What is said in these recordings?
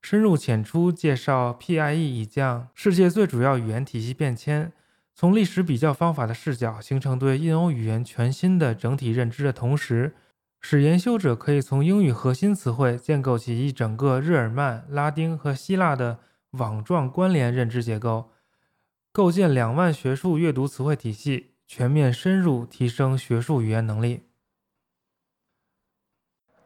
深入浅出介绍 PIE 已降世界最主要语言体系变迁，从历史比较方法的视角形成对印欧语言全新的整体认知的同时，使研修者可以从英语核心词汇建构起一整个日耳曼、拉丁和希腊的网状关联认知结构，构建两万学术阅读词汇体系，全面深入提升学术语言能力。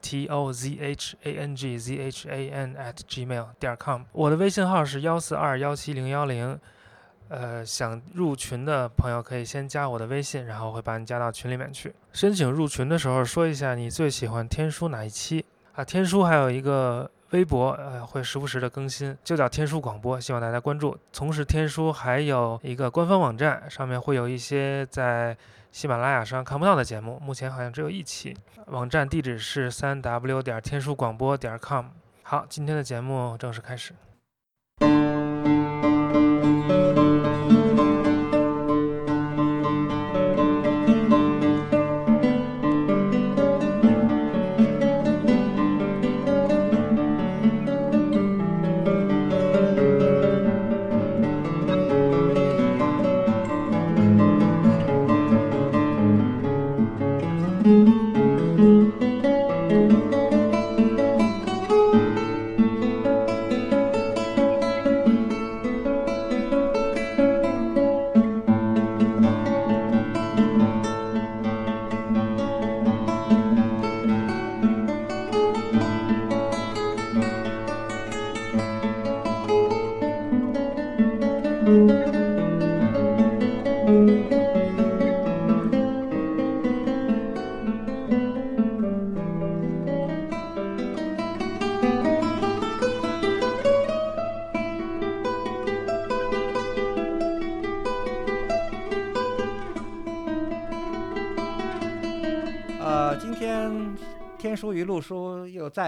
T o z h a n g z h a n at gmail 点 com，我的微信号是幺四二幺七零幺零，呃，想入群的朋友可以先加我的微信，然后会把你加到群里面去。申请入群的时候说一下你最喜欢天书哪一期啊？天书还有一个微博，呃，会时不时的更新，就叫天书广播，希望大家关注。同时，天书还有一个官方网站，上面会有一些在。喜马拉雅上看不到的节目，目前好像只有一期。网站地址是三 w 点天书广播点 com。好，今天的节目正式开始。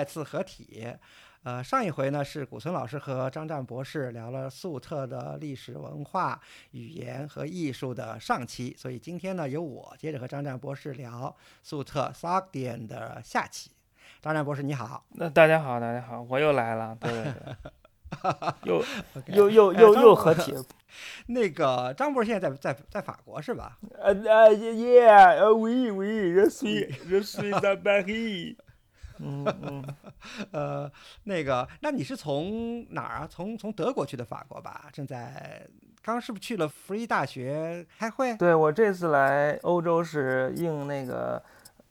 再次合体，呃，上一回呢是古村老师和张湛博士聊了粟特的历史文化、语言和艺术的上期，所以今天呢由我接着和张湛博士聊粟特 Sogdian 的下期。张湛博士你好，那大家好，大家好，我又来了，对对对，又又又又又合体。那个张博士现在在在在法国是吧？呃呃，Yeah，We We，Je suis，Je suis à Paris。嗯嗯，呃，那个，那你是从哪儿啊？从从德国去的法国吧？正在刚是不是去了弗利大学开会？对我这次来欧洲是应那个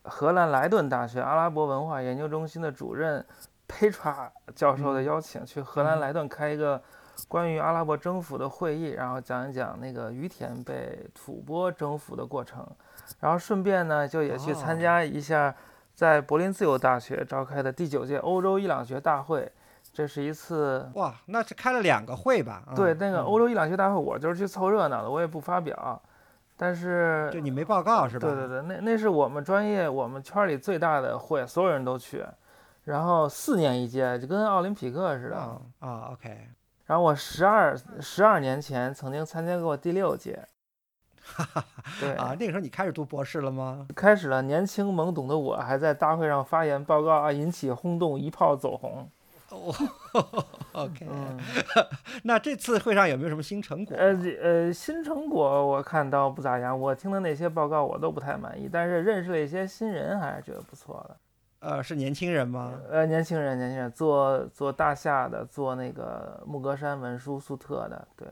荷兰莱顿大学阿拉伯文化研究中心的主任 Petra 教授的邀请，去荷兰莱顿开一个关于阿拉伯征服的会议，然后讲一讲那个于田被吐蕃征服的过程，然后顺便呢就也去参哦加一下在柏林自由大学召开的第九届欧洲伊朗学大会。这是一次哇，那是开了两个会吧？嗯对那个嗯欧洲伊朗学大会，我就是去凑热闹的，我也不发表。但是就你没报告是吧？对对对，那那是我们专业我们圈里最大的会，所有人都去，然后四年一届，就跟奥林匹克似的。啊啊，OK，然后我十二十二年前曾经参加过第六届，对啊，那个时候你开始读博士了吗？开始了，年轻懵懂的我还在大会上发言报告啊，引起轰动，一炮走红。哦，OK，嗯，那这次会上有没有什么新成果？呃呃，新成果我看倒不咋样，我听的那些报告我都不太满意，但是认识了一些新人，还是觉得不错的。呃，是年轻人吗？呃，年轻人，年轻人做做大夏的，做那个木格山文书粟特的，对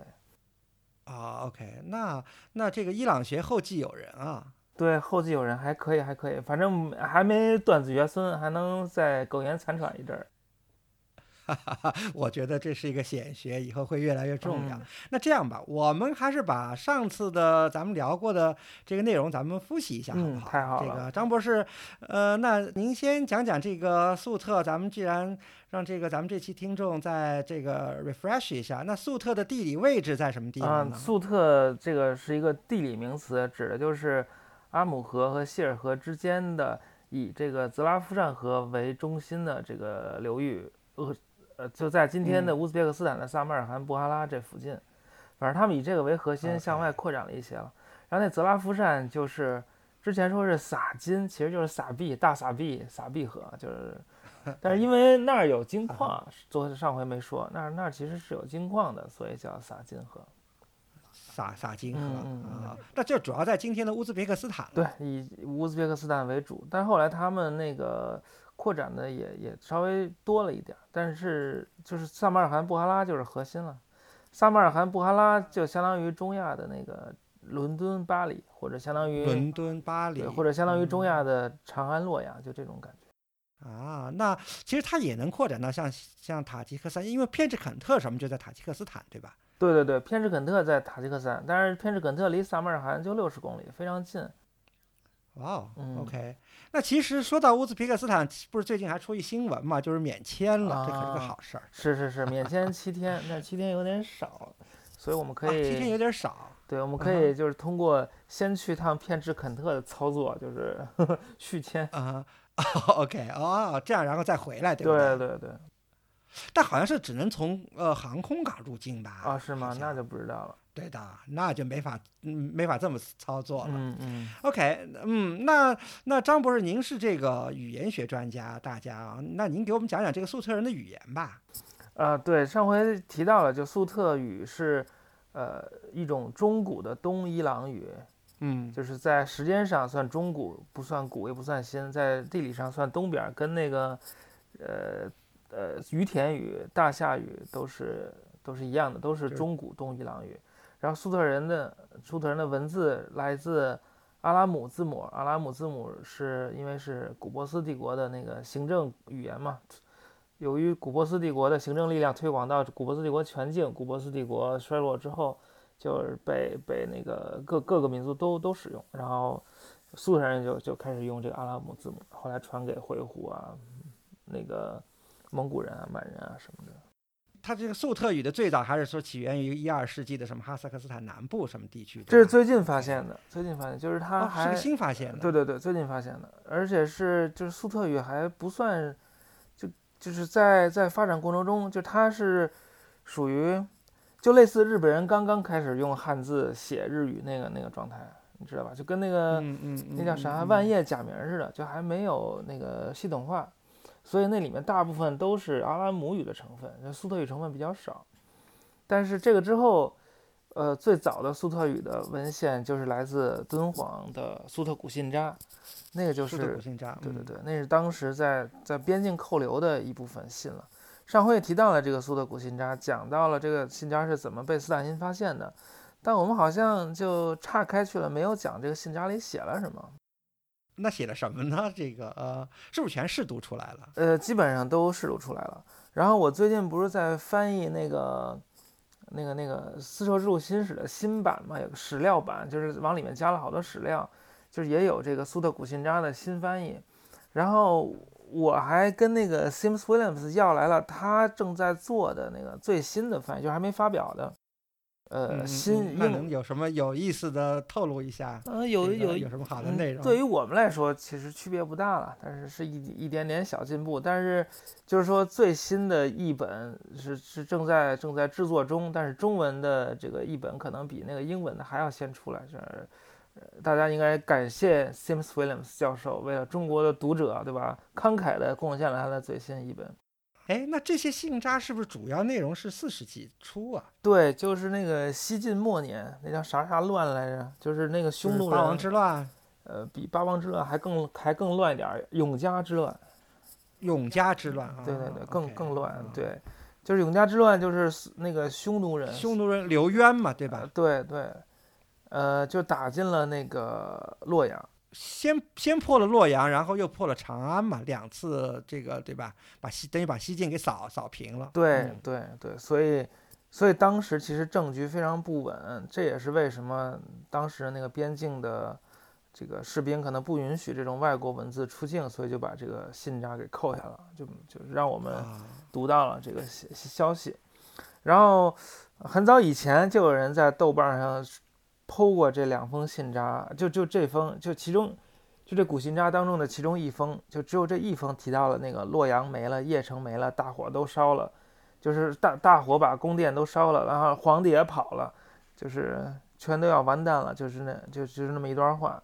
啊，OK，那那这个伊朗学后继有人啊。对，后继有人，还可以，还可以，反正还没断子绝孙，还能再苟延残喘一阵儿。我觉得这是一个显学，以后会越来越重要。嗯那这样吧，我们还是把上次的咱们聊过的这个内容，咱们复习一下，好不嗯好？太好了这个张博士，呃，那您先讲讲这个粟特，咱们既然让这个咱们这期听众在这个 refresh 一下，那粟特的地理位置在什么地啊方，呢？粟特这个是一个地理名词，指的就是阿姆河和谢尔河之间的以这个泽拉夫善河为中心的这个流域，呃呃，就在今天的乌兹别克斯坦的萨马尔罕布哈拉这附近。反正他们以这个为核心，向外扩展了一些了。然后那泽拉夫善就是之前说是撒金，其实就是撒币，大撒币，撒币河，就是。但是因为那儿有金矿，昨上回没说，那儿那儿其实是有金矿的，所以叫撒金河。撒撒金河嗯嗯啊，那这主要在今天的乌兹别克斯坦。对，以乌兹别克斯坦为主，但后来他们那个扩展的也也稍微多了一点儿，但是就是萨马尔罕布哈拉就是核心了。萨马尔罕布哈拉就相当于中亚的那个伦敦、巴黎，或者相当于伦敦、巴黎，或者相当于中嗯亚的长安、洛阳，就这种感觉。啊，那其实它也能扩展到像像塔吉克斯坦，因为偏执肯特什么就在塔吉克斯坦，对吧？对对对，偏执肯特在塔吉克斯坦，但是偏执肯特离萨马尔罕就六十公里，非常近。哇哦、嗯 o k 那其实说到乌兹别克斯坦，不是最近还出一新闻嘛，就是免签了，这可是个啊好事儿。是是是，免签七天，但七天有点少，所以我们可啊，以、七天有点少。对，我们嗯可以就是通过先去趟偏执肯特的操作，就是 续签。啊、o k 哦，这样然后再回来，对不对对对，但好像是只能从呃航空港入境吧？啊，是吗那就不知道了。对的，那就没法嗯没法这么操作了。嗯嗯，OK，嗯，那那张博士，您是这个语言学专家，大家啊，那您给我们讲讲这个粟特人的语言吧。啊，对，上回提到了，就粟特语是呃一种中古的东伊朗语，嗯就是在时间上算中古，不算古也不算新，在地理上算东边儿，跟那个呃呃于田语、大夏语都是都是一样的，都是中古东伊朗语。然后粟特人的粟特人的文字来自阿拉姆字母，阿拉姆字母是因为是古波斯帝国的那个行政语言嘛。由于古波斯帝国的行政力量推广到古波斯帝国全境，古波斯帝国衰落之后，就是被被那个各各个民族都都使用，然后苏特人就就开始用这个阿拉姆字母，后来传给回鹘啊，那个蒙古人啊、满人啊什么的。它这个粟特语的最早还是说起源于一二世纪的什么哈萨克斯坦南部什么地区？这是最近发现的，最近发现就是它哦是还、个新发现的。对对对，最近发现的，而且是就是粟特语还不算，就就是在在发展过程中，就它是属于就类似日本人刚刚开始用汉字写日语那个那个状态，你知道吧？就跟那个、嗯嗯嗯，那叫啥嗯万叶假名似的，就还没有那个系统化，所以那里面大部分都是阿拉姆语的成分，那粟特语成分比较少。但是这个之后，呃，最早的苏特语的文献就是来自敦煌的苏特古信札，那个就粟特古是信札。嗯对对对，那是当时在在边境扣留的一部分信了。上回也提到了这个苏特古信札，讲到了这个信札是怎么被斯坦因发现的，但我们好像就岔开去了，没有讲这个信札里写了什么。那写的什么呢？这个呃，是不是全试读出来了？呃，基本上都试读出来了。然后我最近不是在翻译那个那个那个丝绸之路新史的新版嘛，有个史料版，就是往里面加了好多史料，就是也有这个苏特古信札的新翻译。然后我还跟那个 Sims Williams 要来了他正在做的那个最新的翻译，就还没发表的。呃，新那能有什么有意思的透露一下？嗯，有有有什么好的内容？对于我们来说，其实区别不大了，但是是一一点点小进步。但是就是说最新的译本是是正在正在制作中，但是中文的这个译本可能比那个英文的还要先出来。这大家应该感谢 Sims Williams 教授，为了中国的读者，对吧？慷慨的贡献了他的最新译本。哎，那这些信札是不是主要内容是四世纪初啊？对，就是那个西晋末年，那叫啥啥乱来着？就是那个匈奴人。八王之乱。呃，比八王之乱还更还更乱一点，永嘉之乱。永嘉之乱啊。对对对，更更乱。对，就是永嘉之乱，就是那个匈奴人。匈奴人刘渊嘛，对吧？对对，呃，就打进了那个洛阳。先先破了洛阳，然后又破了长安嘛，两次这个对吧？把西等于把西晋给扫扫平了。对对对，所以所以当时其实政局非常不稳，这也是为什么当时那个边境的这个士兵可能不允许这种外国文字出境，所以就把这个信札给扣下了，就就让我们读到了这个消消息。然后很早以前就有人在豆瓣上。剖过这两封信札，就就这封，就其中，就这古信札当中的其中一封，就只有这一封提到了那个洛阳没了，邺城没了，大火都烧了，就是大大火把宫殿都烧了，然后皇帝也跑了，就是全都要完蛋了，就是那就就是那么一段话。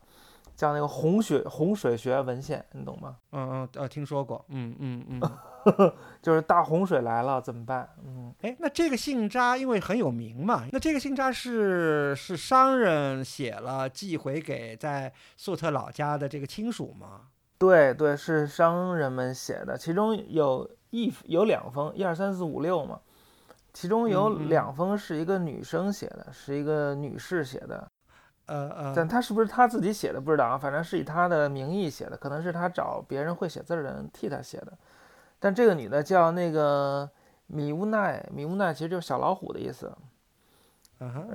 叫那个洪水洪水学文献，你懂吗？嗯嗯呃，听说过。嗯嗯嗯，就是大洪水来了怎么办？嗯，哎，那这个信札因为很有名嘛，那这个信札是是商人写了寄回给在粟特老家的这个亲属吗？对对，是商人们写的，其中有一有两封，一二三四五六嘛，其中有两封是一个女生写的，是一个女士写的。呃呃，但他是不是他自己写的不知道啊，反正是以他的名义写的，可能是他找别人会写字的人替他写的。但这个女的叫那个米乌奈，米乌奈其实就是小老虎的意思。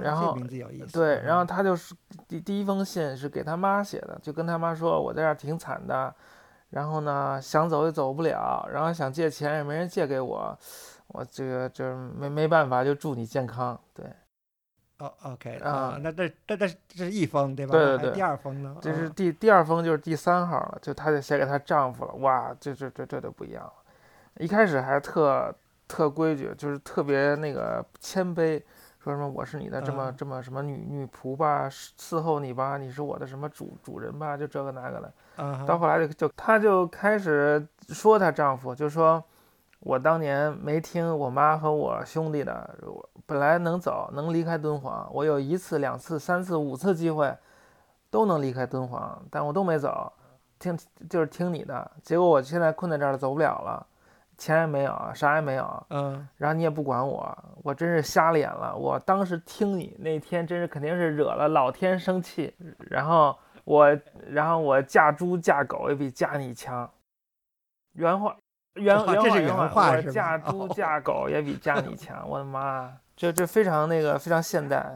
然后名字有意思。对，然后他就是第第一封信是给他妈写的，就跟他妈说，我在这儿挺惨的，然后呢想走也走不了，然后想借钱也没人借给我，我这个就是没没办法，就祝你健康。对。哦，OK 啊，那这这这这是一封对吧？对对对。第二封呢？这是第第二封，就是第三号了，就她就写给她丈夫了。哇，这这这这就不一样了。一开始还特特规矩，就是特别那个谦卑，说什么我是你的这么这么什么女女仆吧，伺候你吧，你是我的什么主主人吧，就这个那个的。到后来就就她就开始说她丈夫，就说。我当年没听我妈和我兄弟的，本来能走，能离开敦煌，我有一次、两次、三次、五次机会，都能离开敦煌，但我都没走，听就是听你的，结果我现在困在这儿走不了了，钱也没有，啥也没有，嗯，然后你也不管我，我真是瞎了眼了，我当时听你那天真是肯定是惹了老天生气，然后我，然后我嫁猪嫁狗也比嫁你强，原话。原原话，我嫁猪嫁狗也比嫁你强，我的妈！这这非常那个非常现代。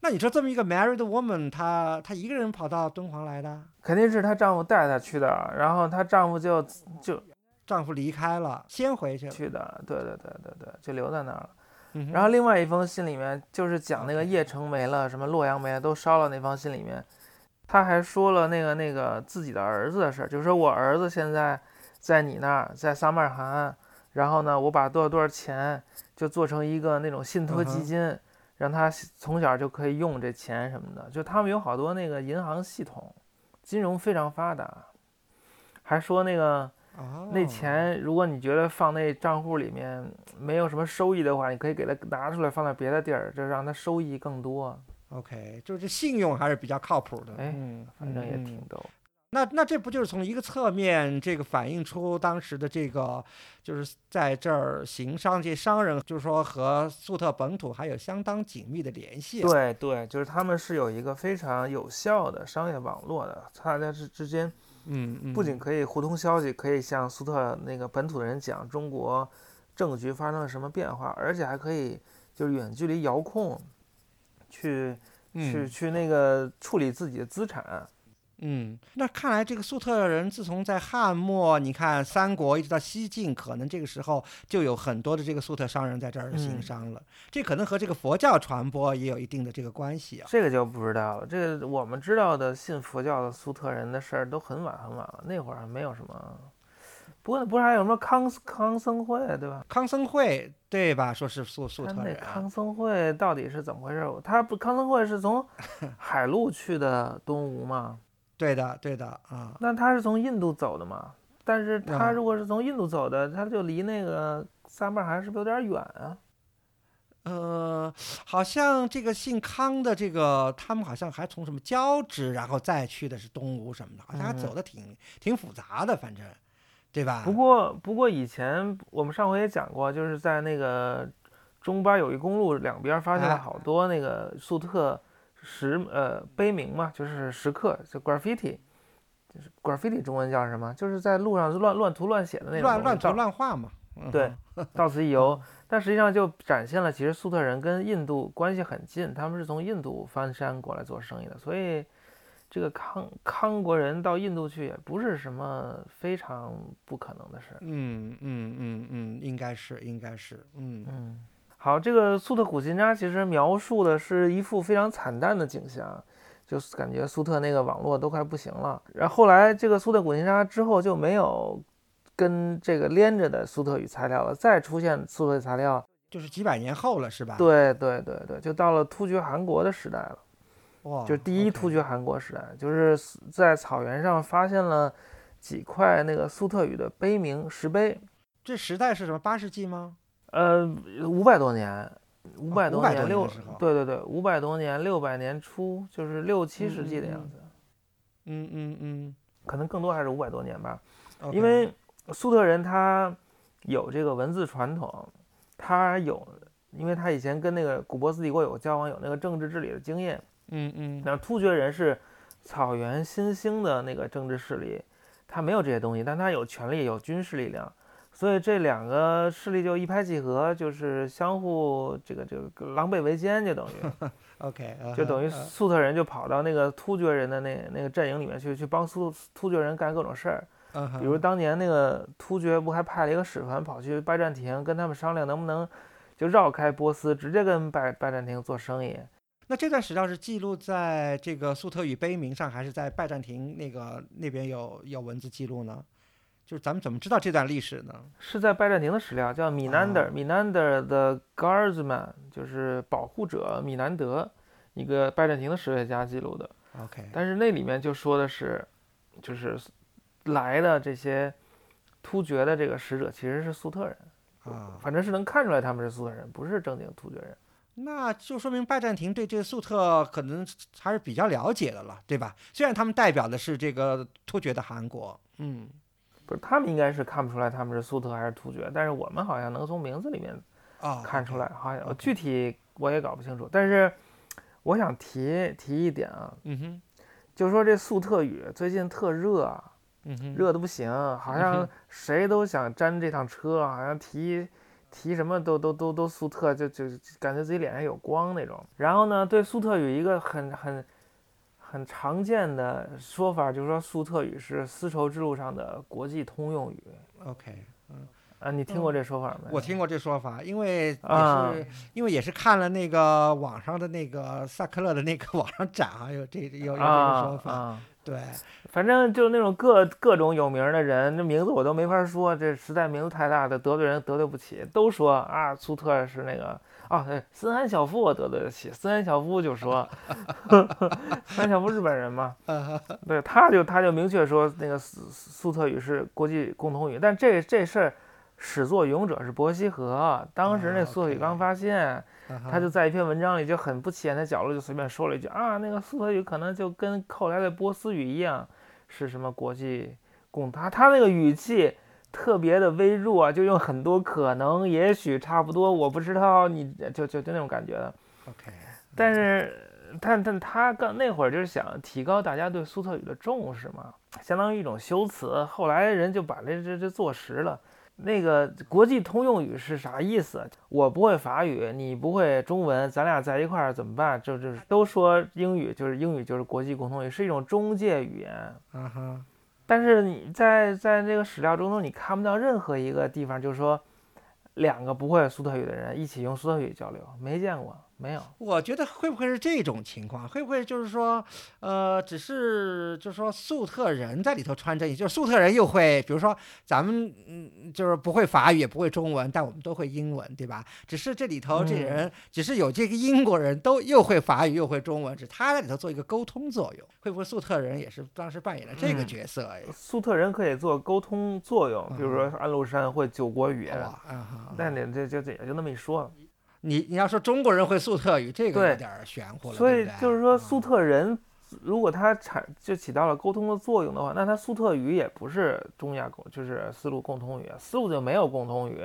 那你说这么一个 married woman，她她一个人跑到敦煌来的？肯定是她丈夫带她去的，然后她丈夫就就丈夫离开了，先回去去的，对对对对对，就留在那儿了。然后另外一封信里面就是讲那个邺城没了，什么洛阳没了，都烧了。那封信里面，他还说了那个那个自己的儿子的事儿，就是说我儿子现在。在你那儿，在撒马尔罕，然后呢，我把多少多少钱就做成一个那种信托基金，让他从小就可以用这钱什么的。就他们有好多那个银行系统，金融非常发达。还说那个那钱，如果你觉得放那账户里面没有什么收益的话，你可以给他拿出来放在别的地儿，就让他收益更多。OK，就是信用还是比较靠谱的。哎，反正也挺逗。那那这不就是从一个侧面，这个反映出当时的这个，就是在这儿行商这些商人，就是说和粟特本土还有相当紧密的联系。对对，就是他们是有一个非常有效的商业网络的，大家之之间，嗯，不仅可以互通消息，可以向粟特那个本土的人讲中国政局发生了什么变化，而且还可以就是远距离遥控，去去嗯去那个处理自己的资产。嗯，那看来这个粟特人自从在汉末，你看三国一直到西晋，可能这个时候就有很多的这个粟特商人在这儿行嗯商了。这可能和这个佛教传播也有一定的这个关系啊。这个就不知道了。这个我们知道的信佛教的粟特人的事儿都很晚很晚了，那会儿还没有什么。不过不是还有什么康康僧会对吧？康僧会对吧？说是粟粟特人啊，康僧会到底是怎么回事？他不康僧会是从 海路去的东吴吗？对的对的啊。那他是从印度走的嘛？但是他啊如果是从印度走的，他就离那个撒马尔罕是不是有点远啊？呃，好像这个姓康的这个，他们好像还从什么交趾，然后再去的是东吴什么的，好像还嗯走的挺挺复杂的，反正，对吧？不过不过以前我们上回也讲过，就是在那个中巴友谊公路两边发现了哎好多那个粟特石呃碑铭嘛，就是石刻，就 graffiti。就是 graffiti 中文叫什么？就是在路上乱乱涂乱写的那种乱乱涂乱画嘛。嗯对，到此一游。但实际上就展现了，其实粟特人跟印度关系很近，他们是从印度翻山过来做生意的，所以这个康康国人到印度去也不是什么非常不可能的事儿。嗯嗯嗯嗯，应该是应该是，嗯嗯，好，这个粟特苦辛扎其实描述的是一幅非常惨淡的景象，就是感觉苏特那个网络都快不行了。然后后来这个苏特苦辛扎之后就没有跟这个连着的苏特语材料了，再出现苏特语材料，就是几百年后了，是吧？，对对对对，就到了突厥汗国的时代了，哇，就是第一突厥汗国时代，就是在草原上发现了几块那个苏特语的碑铭石碑，这时代是什么？八世纪吗？呃，五百多年，五百多年，六对对对，五百多年，六百年初，就是六七世纪的样子，嗯嗯嗯可能更多还是五百多年吧。因为粟特人他有这个文字传统，他有，因为他以前跟那个古波斯帝国有交往，有那个政治治理的经验。嗯嗯然后突厥人是草原新兴的那个政治势力，他没有这些东西，但他有权力，有军事力量，所以这两个势力就一拍即合，就是相互这个这个狼狈为奸，就等于，OK，就等于呃粟特人就跑到那个突厥人的那那个阵营里面去，去帮突突厥人干各种事儿。比如当年那个突厥不还派了一个使团跑去拜占庭，跟他们商量能不能就绕开波斯，直接跟拜拜占庭做生意。那这段史料是记录在这个粟特语碑铭上，还是在拜占庭那个那边有有文字记录呢？就是咱们怎么知道这段历史呢？是在拜占庭的史料，叫米南德，啊米南德的 Guardsman，就是保护者米南德，一个拜占庭的史学家记录的。OK，但是那里面就说的是，就是来的这些突厥的这个使者其实是粟特人，啊，反正是能看出来他们是粟特人，不是正经突厥人。那就说明拜占庭对这个粟特可能还是比较了解的了，对吧？虽然他们代表的是这个突厥的汗国，嗯，不是，他们应该是看不出来他们是粟特还是突厥，但是我们好像能从名字里面哦，看出来，好像具体我也搞不清楚。但是我想提提一点啊，嗯哼，就说这粟特语最近特热啊，嗯哼，热的不行，好嗯像谁都想沾这趟车，好像提提什么都都都都粟特，就就感觉自己脸上有光那种。然后呢，对粟特语一个很很很常见的说法，就是说粟特语是丝绸之路上的国际通用语。OK，嗯啊，你听过这说法没？嗯我听过这说法，因为也是、啊因为也是看了那个网上的那个萨克勒的那个网上展啊，有这有有这个啊说法，啊，对，反正就是那种各各种有名儿的人，这名字我都没法说，这实在名字太大的得罪人得罪不起，都说啊，苏特是那个啊，对，森安小夫我得罪得起，森安小夫就说，森安小夫日本人嘛，对，他就他就明确说那个苏苏特语是国际共同语，但这这事儿始作俑者是伯希和，当时那啊苏特语刚发现。他嗯就在一篇文章里就很不起眼的角落就随便说了一句啊，那个苏特语可能就跟后来的波斯语一样，是什么国际共他他那个语气特别的微弱，就用很多可能、也许、差不多，我不知道，你就就就那种感觉的。OK，但是，但但他刚那会儿就是想提高大家对苏特语的重视嘛，相当于一种修辞。后来人就把这这这坐实了，那个国际通用语是啥意思？我不会法语，你不会中文，咱俩在一块儿怎么办？就就是都说英语，就是英语就是国际共同语，是一种中介语言。啊哈，但是你在在这个史料中头，你看不到任何一个地方，就是说两个不会苏特语的人一起用苏特语交流，没见过，没有。我觉得会不会是这种情况？会不会就是说，呃，只是就是说粟特人在里头穿针也，就是粟特人又会，比如说咱们嗯，就是不会法语也不会中文，但我们都会英文，对吧？只是这里头这嗯人，只是有这个英国人都又会法语又会中文，只是他在里头做一个沟通作用。会不会粟特人也是当时扮演了这个嗯角色？哎，苏特人可以做沟通作用，比如说嗯安禄山会九国语言，哇，啊哈，但你这就这也就那么一说。你你要说中国人会粟特语，这个对有点儿玄乎了，所以就是说，啊粟特人如果他产就起到了沟通的作用的话，那他粟特语也不是中亚共，就是丝路共通语，丝路就没有共通语，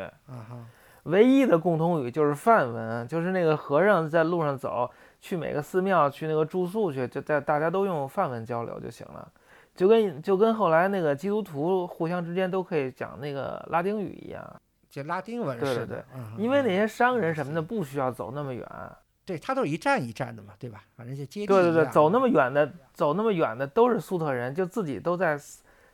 唯一的共通语就是梵文，就是那个和尚在路上走，去每个寺庙去那个住宿去，就在大家都用梵文交流就行了。就跟就跟后来那个基督徒互相之间都可以讲那个拉丁语一样，就拉丁文对对似的，嗯因为那嗯些商人什么的不需要走那么远，对他都是一站一站的嘛，对吧？反正就接地对对对，走那么远的，走那么远的都是粟特人，就自己都在，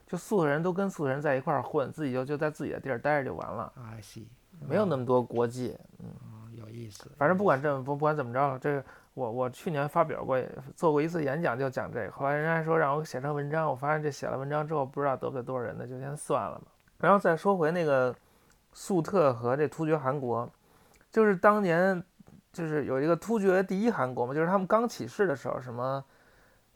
就粟特人都跟粟特人在一块儿混，自己就就在自己的地儿待着就完了，I see，没有那么多国际。嗯有意思。反正不管这不不管怎么着，这个我我去年发表过做过一次演讲，就讲这个。后来人家说让我写成文章，我发现这写了文章之后不知道得罪多少人呢，就先算了吧。然后再说回那个粟特和这突厥汗国，就是当年就是有一个突厥第一汗国嘛，就是他们刚起事的时候，什么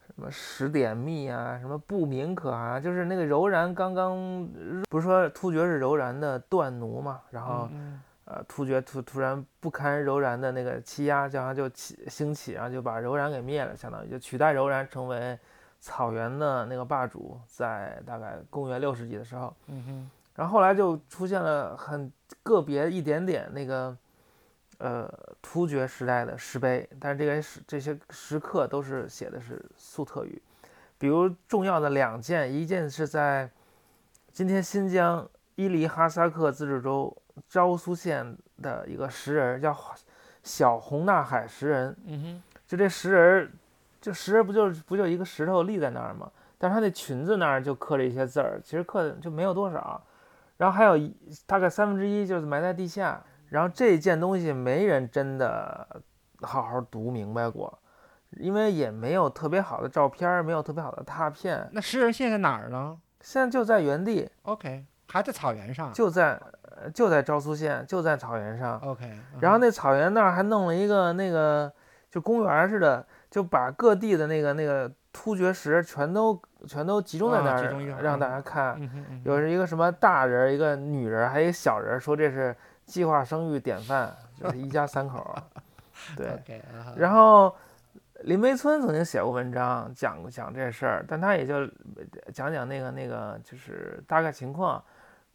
什么十点密啊，什么不明可汗，就是那个柔然刚刚不是说突厥是柔然的断奴嘛，然后。嗯呃，突厥突突然不堪柔然的那个欺压，然后就起兴起，然后就把柔然给灭了，相当于就取代柔然成为草原的那个霸主，在大概公元六世纪的时候，嗯哼，然后后来就出现了很个别一点点那个呃突厥时代的石碑，但是这个石这些石刻都是写的是粟特语，比如重要的两件，一件是在今天新疆伊犁哈萨克自治州昭苏县的一个石人儿，叫小红纳海石人。嗯哼，就这石人儿，就石人儿不就是不就一个石头立在那儿吗？但是他那裙子那儿就刻了一些字儿，其实刻的就没有多少。然后还有一大概三分之一就是埋在地下。然后这件东西没人真的好好读明白过，因为也没有特别好的照片儿，没有特别好的拓片。那诗人现在在哪儿呢现在就在原地，？OK，还在草原上。就在呃就在昭苏县，就在草原上。OK，然后那草原那儿还弄了一个那个就公园似的，就把各地的那个那个突厥石全都全都集中在那儿，让大嗯家看。有一个什么大人儿，一个女人儿，还有一个小人儿，说这是计划生育典范，就是一家三口儿。对然后林梅村曾经写过文章讲过讲这事儿，但他也就讲讲那个那个就是大概情况。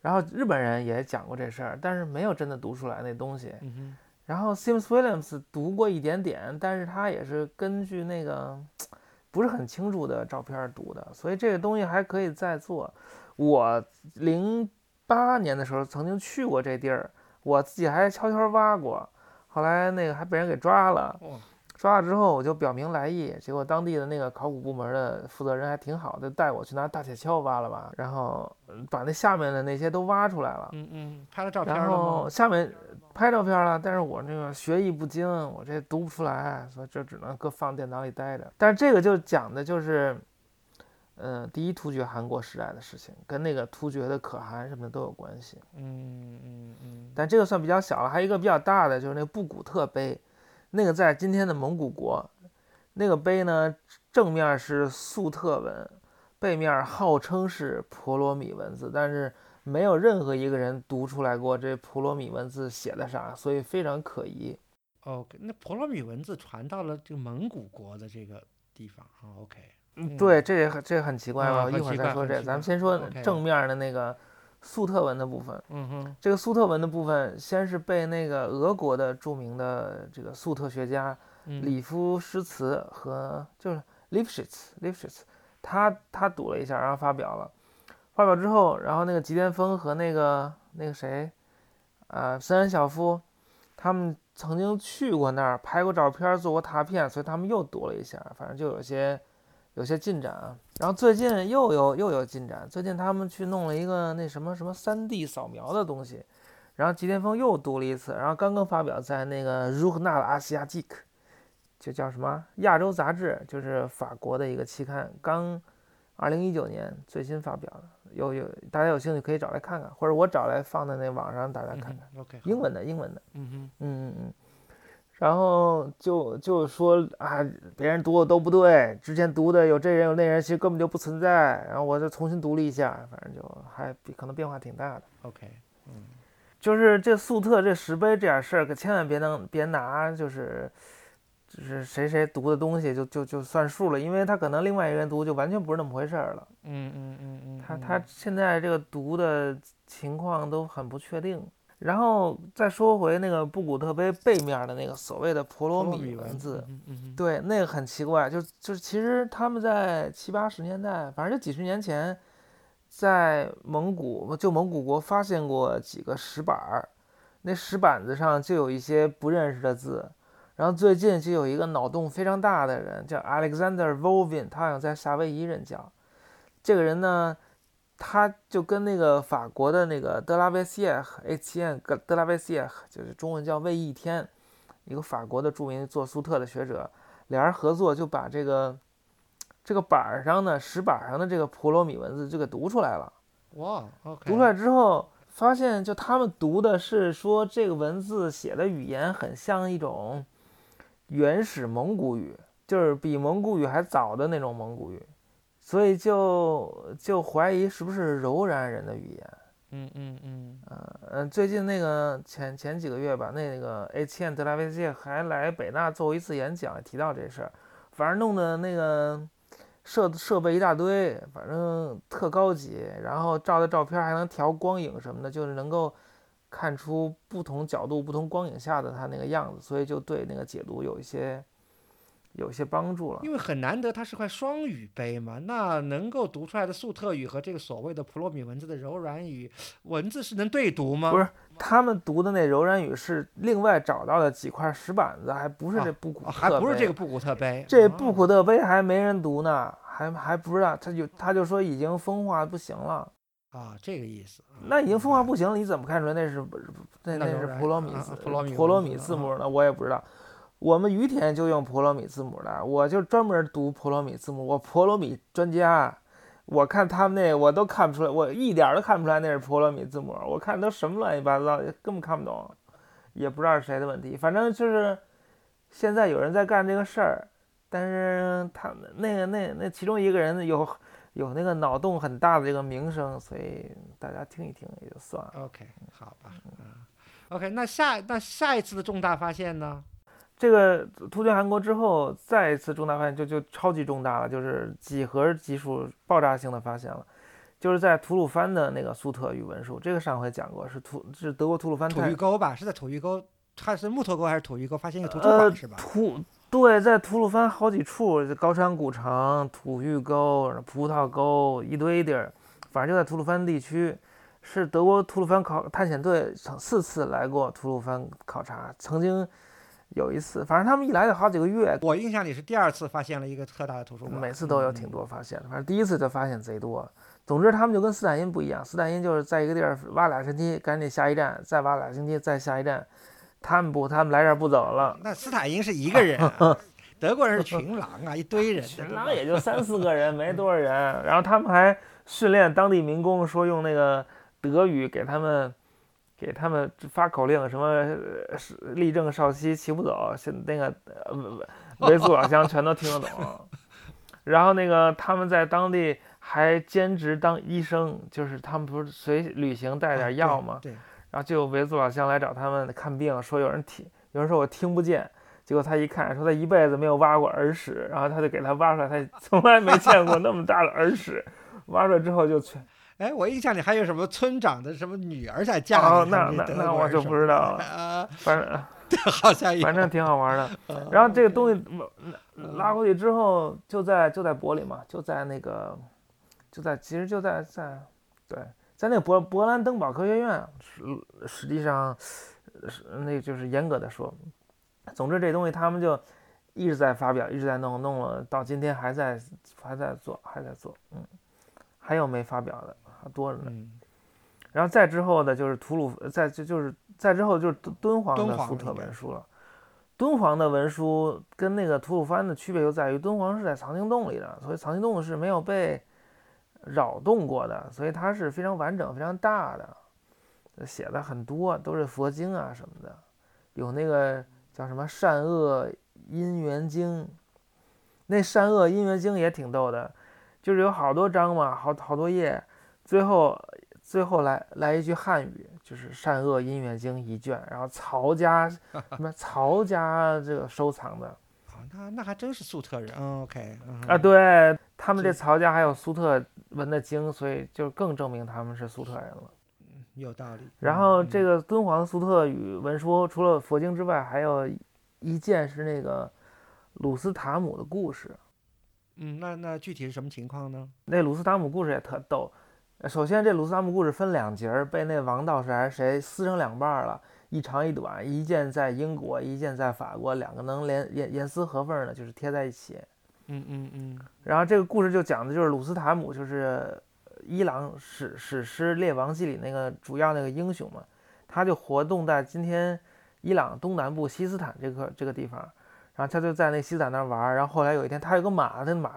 然后日本人也讲过这事儿，但是没有真的读出来那东西。嗯然后 Sims Williams 读过一点点，但是他也是根据那个不是很清楚的照片儿读的，所以这个东西还可以再做。我零八年的时候曾经去过这地儿，我自己还悄悄挖过，后来那个还被人给抓了。抓了之后，我就表明来意，结果当地的那个考古部门的负责人还挺好的，带我去拿大铁锹挖了挖，然后呃把那下面的那些都挖出来了。嗯嗯，拍了照片然后？下面拍照片了，但是我这个学艺不精，我这读不出来，所以这只能搁放电脑里待着。但是这个就讲的就是，呃，第一突厥汗国时代的事情，跟那个突厥的可汗什么的都有关系。嗯嗯嗯但这个算比较小了，还有一个比较大的就是那布古特碑，那个在今天的蒙古国，那个碑呢正面是粟特文，背面号称是婆罗米文字，但是没有任何一个人读出来过这普罗米文字写的啥，所以非常可疑。，OK，那普罗米文字传到了这个蒙古国的这个地方啊，OK，嗯对，这也很这也很奇怪啊吧？一会儿再说这，咱们先说正面的那个粟特文的部分。嗯哼这个粟特文的部分，先是被那个俄国的著名的这个粟特学家嗯里夫施茨和就是 Lifshitz，他他读了一下，然后发表了。发表之后，然后那个吉田丰和那个那个谁，呃，森恩小夫，他们曾经去过那儿拍过照片，做过拓片，所以他们又读了一下，反正就有些有些进展啊。然后最近又有又有进展，最近他们去弄了一个那什么什么三 D 扫描的东西，然后吉田丰又读了一次，然后刚刚发表在那个 r u g n a l Asiatic，就叫什么亚洲杂志，就是法国的一个期刊，刚二零一九年最新发表的。有有，大家有兴趣可以找来看看，或者我找来放在那网上，大家看看。OK，英文的，英文的。嗯哼，嗯嗯嗯。然后就就说啊，别人读的都不对，之前读的有这人有那人，其实根本就不存在。然后我就重新读了一下，反正就还比可能变化挺大的。OK，嗯，就是这粟特这石碑这点事儿，可千万别能别拿就是。就是谁谁读的东西就就就算数了，因为他可能另外一个人读就完全不是那么回事儿了。嗯嗯嗯嗯，他他现在这个读的情况都很不确定。然后再说回那个布古特碑背面的那个所谓的婆罗米文字，对，那个很奇怪，就就是其实他们在七八十年代，反正就几十年前，在蒙古就蒙古国发现过几个石板儿，那石板子上就有一些不认识的字。然后最近就有一个脑洞非常大的人，叫 Alexander Volvin，他好像在夏威夷任教。这个人呢，他就跟那个法国的那个德拉维西耶 H.N. 德拉维西耶，就是中文叫魏一天，一个法国的著名做苏特的学者，俩人合作就把这个这个板上的石板上的这个普罗米文字就给读出来了。哇，读出来之后发现，就他们读的是说这个文字写的语言很像一种。原始蒙古语就是比蒙古语还早的那种蒙古语，所以就就怀疑是不是柔然人的语言。嗯嗯嗯嗯最近那个前前几个月吧，那个 H N 德拉维谢还来北大做过一次演讲，提到这事儿，反正弄的那个设设备一大堆，反正特高级，然后照的照片还能调光影什么的，就是能够。看出不同角度、不同光影下的他那个样子，所以就对那个解读有一些有一些帮助了。因为很难得，它是块双语碑嘛，那能够读出来的粟特语和这个所谓的普罗米文字的柔软语文字是能对读吗？不是，他们读的那柔软语是另外找到的几块石板子，还不是这布古特，还不是这个布古特碑。这布古特碑还没人读呢，还还不知道，他就他就说已经风化不行了。啊，这个意思，那已经风化不行了，你怎么看出来那是那那是普罗米字普罗米普罗米字母呢？我也不知道。我们于田就用普罗米字母的，我就专门读普罗米字母，我普罗米专家。我看他们那我都看不出来，我一点都看不出来那是普罗米字母。我看都什么乱七八糟，根本看不懂，也不知道是谁的问题。反正就是现在有人在干这个事儿，但是他们那个那那其中一个人有。有那个脑洞很大的这个名声，所以大家听一听也就算了。OK，好吧，嗯，OK，那下那下一次的重大发现呢？这个突厥韩国之后，再一次重大发现就就超级重大了，就是几何级数爆炸性的发现了，就是在吐鲁番的那个粟特语文书，这个上回讲过，是吐是德国吐鲁番吐峪沟吧？是在吐峪沟，它是木头沟还是吐峪沟发现一个图书馆是吧？吐。对，在吐鲁番好几处，高山古城、吐峪沟、葡萄沟一堆地儿，反正就在吐鲁番地区，是德国吐鲁番考探险队四次来过吐鲁番考察，曾经有一次，反正他们一来就好几个月。我印象里是第二次发现了一个特大的图书馆，每次都有挺多发现的，反正第一次就发现贼多。总之，他们就跟斯坦因不一样，斯坦因就是在一个地儿挖俩星期，赶紧下一站，再挖俩星期，再下一站。他们不，他们来这儿不走了。那斯坦因是一个人，德国人是群狼啊，一堆人。群狼也就三四个人，没多少人。然后他们还训练当地民工，说用那个德语给他们，给他们发口令，什么立正、稍息、齐步走，现那个维族老乡全都听得懂。然后那个他们在当地还兼职当医生，就是他们不是随旅行带点药吗？对。然后就有维族老乡来找他们看病，说有人听，有人说我听不见，结果他一看，说他一辈子没有挖过耳屎，然后他就给他挖出来，他从来没见过那么大的耳屎，挖出来之后就全。哎，我印象里还有什么村长的什么女儿在嫁哦，那那那我就不知道了，反正 好像 反正挺好玩的。然后这个东西拉过去之后，就在就在柏林嘛，就在那个就在其实就在在对。在那个勃勃兰登堡科学院，实实际上是那就是严格的说，总之这东西他们就一直在发表，一直在弄，弄了到今天还在还在做，还在做，嗯，还有没发表的，还多着呢。嗯然后再之后的就是吐鲁，再就就是再之后就是敦敦煌敦的苏特文书了。敦煌的文书跟那个吐鲁番的区别就在于，敦煌是在藏经洞里的，所以藏经洞是没有被扰动过的，所以它是非常完整、非常大的，写的很多都是佛经啊什么的，有那个叫什么善恶因缘经，那善恶因缘经也挺逗的，就是有好多章嘛，好好多页，最后最后来来一句汉语，就是善恶因缘经一卷，然后曹家什么曹家这个收藏的 好，那那还真是粟特人。嗯，OK，嗯啊，对他们这这曹家还有苏特文的经，所以就更证明他们是苏特人了。有道理。然嗯后这个敦煌苏特语文书除了佛经之外，还有一件是那个鲁斯塔姆的故事。嗯，那那具体是什么情况呢？那鲁斯塔姆故事也特逗。呃首先，这鲁斯塔姆故事分两节儿，被那王道士还是谁撕成两半儿了，一长一短，一件在英国，一件在法国，两个能连严严丝合缝儿的，就是贴在一起。嗯嗯嗯然后这个故事就讲的就是鲁斯塔姆，就是伊朗史史诗《列王记》里那个主要那个英雄嘛，他就活动在今天伊朗东南部西斯坦这个这个地方，然后他就在那西斯坦那玩儿，然后后来有一天他有个马，那马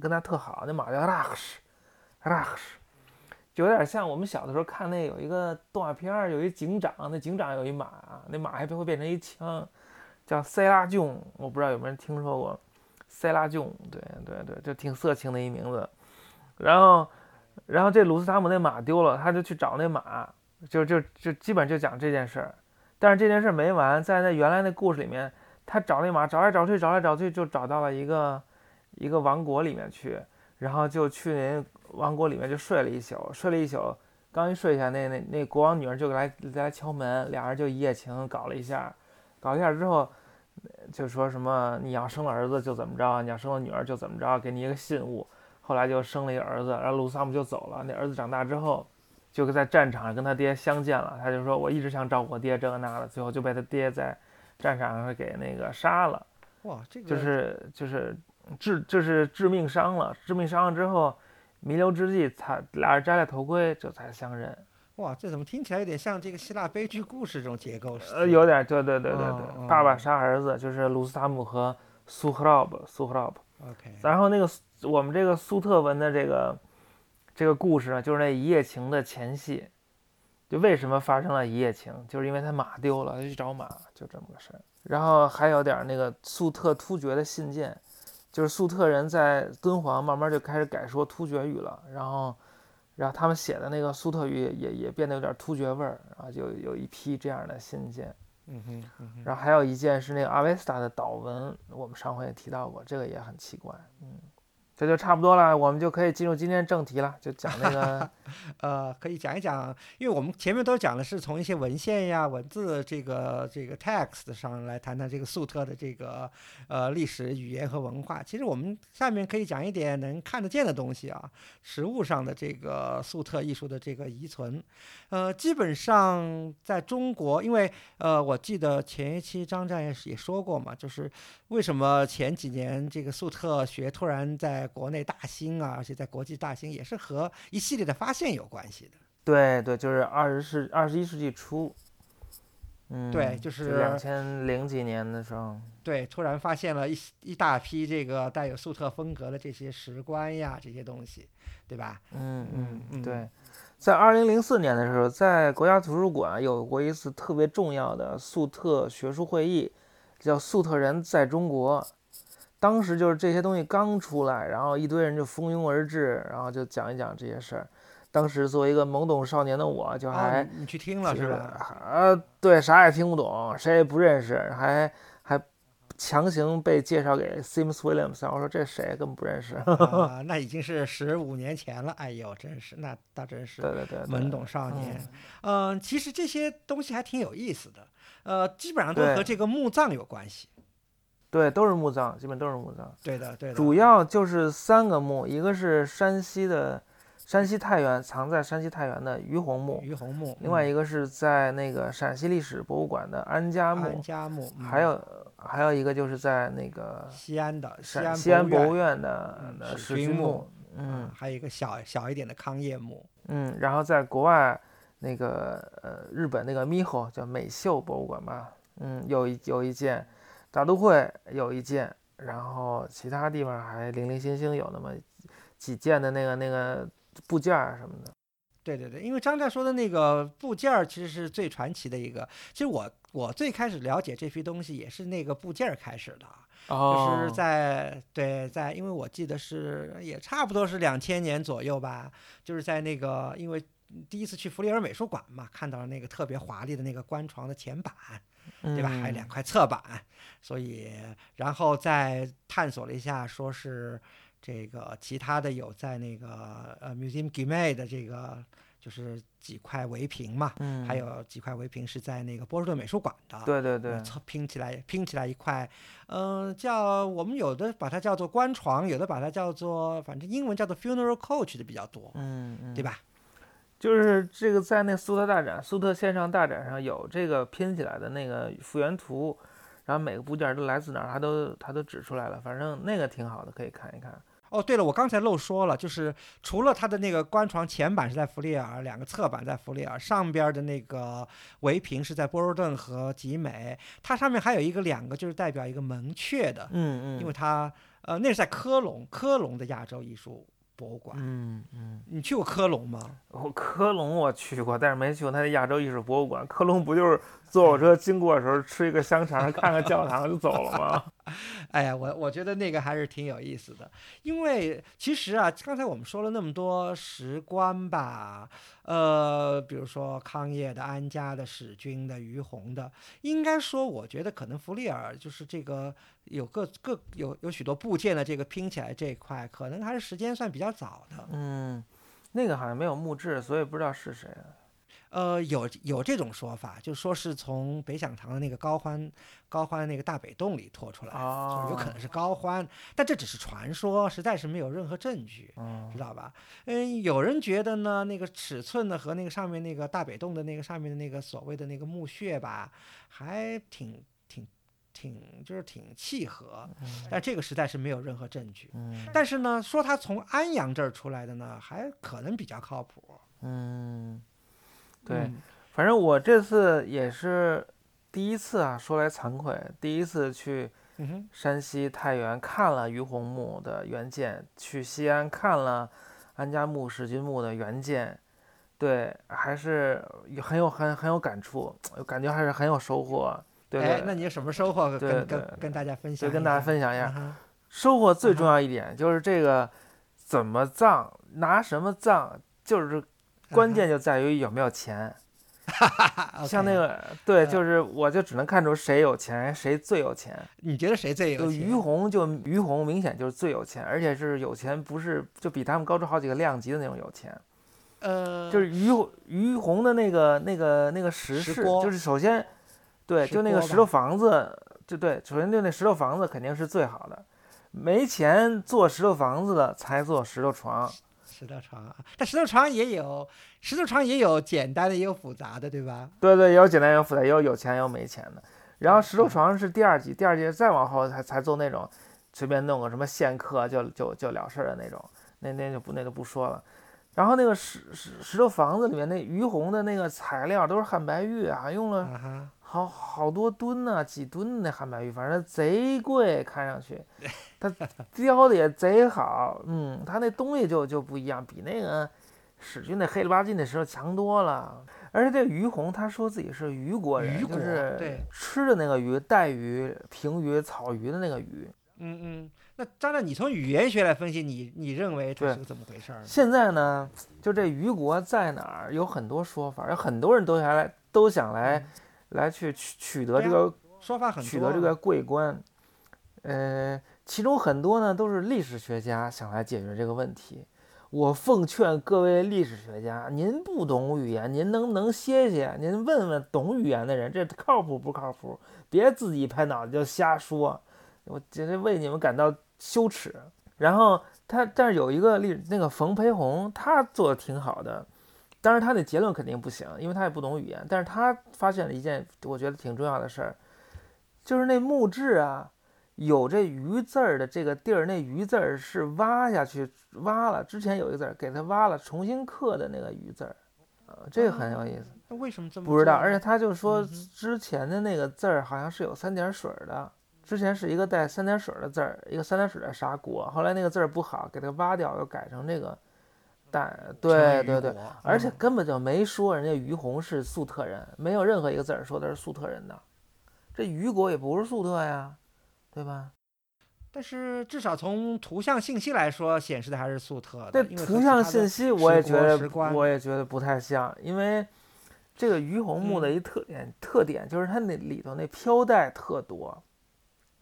跟他特好，那马叫 Raksh，Raksh，就有点像我们小的时候看那有一个动画片儿，有一警长，那警长有一马，那马还会变成一枪，叫塞拉囧，我不知道有没有人听说过。塞拉囧，对对对，就挺色情的一名字。然后，然后这鲁斯塔姆那马丢了，他就去找那马，就就就基本就讲这件事儿。但是这件事儿没完，在那原来那故事里面，他找那马找来找去，找来找去，就找到了一个一个王国里面去，然后就去那王国里面就睡了一宿，睡了一宿，刚一睡下，那那那国王女儿就来来敲门，俩人就一夜情搞了一下，搞了一下之后。就说什么你要生了儿子就怎么着，你要生了女儿就怎么着，给你一个信物。后来就生了一个儿子，然后鲁萨姆就走了。那儿子长大之后，就在战场上跟他爹相见了。他就说我一直想照顾我爹这个那的，最后就被他爹在战场上给那个杀了，哇，这个就是就是致就是致命伤了。致命伤了之后，弥留之际他俩人摘了头盔，这才相认。哇，这怎么听起来有点像这个希腊悲剧故事这种结构？呃，有点对对对对哦对，哦爸爸杀儿子就是鲁斯塔姆和苏赫拉布苏赫拉布。OK，然后那个我们这个苏特文的这个这个故事呢，就是那一夜情的前戏。就为什么发生了一夜情，就是因为他马丢了，他去找马，就这么个事儿。然后还有点儿那个粟特突厥的信件，就是粟特人在敦煌慢慢就开始改说突厥语了，然后然后他们写的那个苏特语也也也变得有点突厥味儿，然后就有一批这样的信件。嗯哼嗯哼，然后还有一件是那个阿维斯塔的祷文，我们上回也提到过，这个也很奇怪。嗯，这就差不多了，我们就可以进入今天正题了，就讲那个 呃，可以讲一讲，因为我们前面都讲的是从一些文献呀、文字这个这个 text 上来谈谈这个粟特的这个呃历史、语言和文化。其实我们下面可以讲一点能看得见的东西啊，实物上的这个粟特艺术的这个遗存。呃，基本上在中国，因为呃，我记得前一期张战也也说过嘛，就是为什么前几年这个粟特学突然在国内大兴啊，而且在国际大兴，也是和一系列的发现有关系的。对对，就是二十世二十一世纪初，嗯，对就就是两千零几年的时候，对，突然发现了一一大批这个带有粟特风格的这些石棺呀，这些东西，对吧？嗯嗯嗯对，在二零零四年的时候，在国家图书馆有过一次特别重要的粟特学术会议，叫“粟特人在中国”。当时就是这些东西刚出来，然后一堆人就蜂拥而至，然后就讲一讲这些事儿。当时作为一个懵懂少年的我，就还、哦，你你去听了是吧？啊，对，啥也听不懂，谁也不认识，还还强行被介绍给 Sims Williams，我说这谁根本不认识。啊，那已经是十五年前了。哎呦，真是，那倒真是对对对对，懵懂少年嗯。嗯、其实这些东西还挺有意思的。呃，基本上都和这个墓葬有关系。对，都是墓葬，基本都是墓葬。对的，对的。主要就是三个墓，一个是山西的山西太原藏在山西太原的于洪墓，于洪墓，另外嗯一个是在那个陕西历史博物馆的安家墓安，家墓，嗯还有还有一个就是在那个西安的西陕安西安博物院，的史君墓嗯啊，还有一个小小一点的康业墓，嗯，然后在国外那个呃日本那个 Miho 叫美秀博物馆吧，嗯，有一有一件，大都会有一件，然后其他地方还零零星星有那么几件的那个那个部件儿什么的。对对对，因为张湛说的那个部件儿其实是最传奇的一个。其实我我最开始了解这批东西也是那个部件儿开始的，哦就是在对在，因为我记得是也差不多是两千年左右吧，就是在那个因为第一次去弗里尔美术馆嘛，看到了那个特别华丽的那个官床的前板，对吧？还有两嗯块侧板，所以然后再探索了一下，说是这个其他的有在那个呃 Museum g i m e 的这个就是几块围屏嘛，嗯，还有几块围屏是在那个波士顿美术馆的。对对对呃，拼起来拼起来一块，嗯、叫我们有的把它叫做官床，有的把它叫做反正英文叫做 funeral coach 的比较多，嗯嗯，对？吧？就是这个在那苏特大展、苏特线上大展上有这个拼起来的那个复原图，然后每个部件都来自哪儿，它都他都指出来了，反正那个挺好的，可以看一看。哦，对了，我刚才漏说了，就是除了它的那个官床前板是在弗利尔，两个侧板在弗利尔，上边儿的那个围屏是在波士顿和集美，它上面还有一个两个就是代表一个门阙的，嗯嗯，因为它呃那是在科隆，科隆的亚洲艺术博物馆。嗯嗯，你去过科隆吗？我科隆我去过，但是没去过它的亚洲艺术博物馆。科隆不就是坐火车经过的时候吃一个香肠，看看教堂就走了吗？哎呀，我我觉得那个还是挺有意思的，因为其实啊，刚才我们说了那么多石棺吧，呃，比如说康业的、安家的、史君的、于洪的，应该说，我觉得可能弗利尔就是这个有各各有有许多部件的这个拼起来这一块，可能还是时间算比较早的。嗯，那个好像没有墓志，所以不知道是谁。呃，有有这种说法，就说是从北响堂的那个高欢高欢那个大北洞里拖出来的，哦就有可能是高欢，但这只是传说，实在是没有任何证据。嗯知道吧？嗯，有人觉得呢，那个尺寸呢和那个上面那个大北洞的那个上面的那个所谓的那个墓穴吧，还挺挺挺就是挺契合，但这个实在是没有任何证据。嗯但是呢，说他从安阳这儿出来的呢，还可能比较靠谱。嗯，对，嗯反正我这次也是第一次啊，说来惭愧，第一次去山西太原看了于洪墓的原件，去西安看了安家墓、史君墓的原件，对，还是很有很很有感触，感觉还是很有收获。对哎，那你有什么收获？对跟跟对跟大家分享一下。就跟大家分享一下，嗯哼收获最重要一点就是这个怎么葬，拿什么葬，就是关键就在于有没有钱。啊像那个对，嗯就是我就只能看出谁有钱，谁最有钱。你觉得谁最有钱？就于洪就于洪明显就是最有钱，而且是有钱不是就比他们高出好几个量级的那种有钱。呃，就是于于洪的那个那个那个石室，石锅就是首先对，就那个石头房子，就对，首先就那石头房子肯定是最好的。没钱做石头房子的才做石头床，石头床啊，但石头床也有，石头床也有简单的，也有复杂的，对吧？对对，也有简单也有复杂，也有有钱也有没钱的。然后石头嗯床是第二级，第二级再往后才才做那种随便弄个什么线刻就就就了事儿的那种，那那就不那就不说了。然后那个石石石头房子里面那于洪的那个材料都是汉白玉啊，用了好好多吨呢、几吨的汉白玉，反正贼贵，看上去，它雕的也贼好，嗯，它那东西就就不一样，比那个史君那黑了吧唧那时候强多了。而且这于洪他说自己是虞国人，虞国就是对吃的那个鱼，带鱼、平鱼、草鱼的那个鱼。嗯嗯。那张亮，你从语言学来分析，你你认为这是个怎么回事儿呢？现在呢，就这虞国在哪儿，有很多说法，有很多人都想来都想来、来去取取得这个说法很多。取得这个桂冠，呃，其中很多呢都是历史学家想来解决这个问题。我奉劝各位历史学家，您不懂语言，您能能歇歇，您问问懂语言的人，这靠谱不靠谱？别自己拍脑袋就瞎说，我真是为你们感到羞耻。然后他，但是有一个历，那个冯培红，他做的挺好的。当然，他的结论肯定不行，因为他也不懂语言。但是他发现了一件我觉得挺重要的事儿，就是那木质啊，有这“鱼”字儿的这个地儿，那“鱼”字儿是挖下去挖了，之前有一个字儿给它挖了，重新刻的那个“鱼”字儿，呃，这个很有意思。那为什么这么不知道？而且他就说之前的那个字儿好像是有三点水的。之前是一个带三点水的字儿，一个三点水的砂锅，后来那个字儿不好，给它挖掉，又改成这个带。对对对，而且根本就没说人家于洪是粟特人，没有任何一个字儿说他是粟特人的。这虞国也不是粟特呀，对吧？但是至少从图像信息来说，显示的还是粟特的。这图像信息我也觉得，我也觉得不太像，因为这个于洪墓的一特点特点就是它那里头那飘带特多。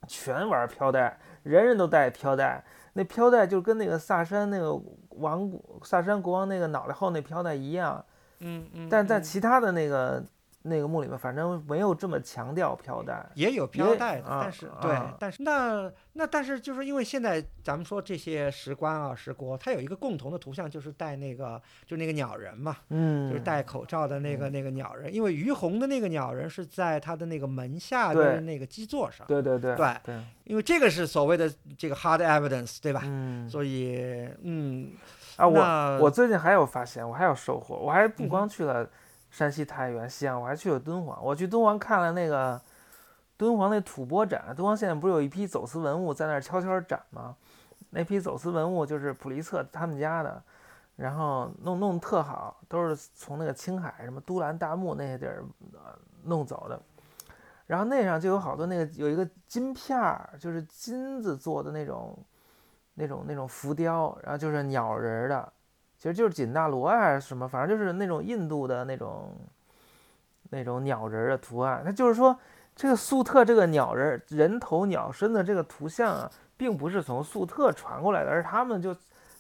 全玩飘带，人人都带飘带。那飘带就跟那个萨山那个王萨山国王那个脑袋后那飘带一样。嗯嗯。但在其他的那个。那个墓里面，反正没有这么强调飘带，也有飘带的，但是对，但是那那但是就是因为现在咱们说这些石棺啊、石锅，它有一个共同的图像，就是戴那个就那个鸟人嘛，嗯，就是戴口罩的那个那个鸟人，因为于洪的那个鸟人是在他的那个门下的那个基座上，对对对对，因为这个是所谓的这个 hard evidence，对吧？嗯，所以嗯啊，我我最近还有发现，我还有收获，我还不光去了。山西太原、西安，我还去了敦煌。我去敦煌看了那个敦煌那吐蕃展。敦煌现在不是有一批走私文物在那儿悄悄展吗？那批走私文物就是普利策他们家的，然后弄弄特好，都是从那个青海什么都兰大木那些地儿弄走的。然后那上就有好多那个有一个金片儿，就是金子做的那种那种那种浮雕，然后就是鸟人的。其实就是锦大罗还是什么，反正就是那种印度的那种那种鸟人的图案。那就是说，这个粟特这个鸟人人头鸟身的这个图像啊，并不是从粟特传过来的，而他们就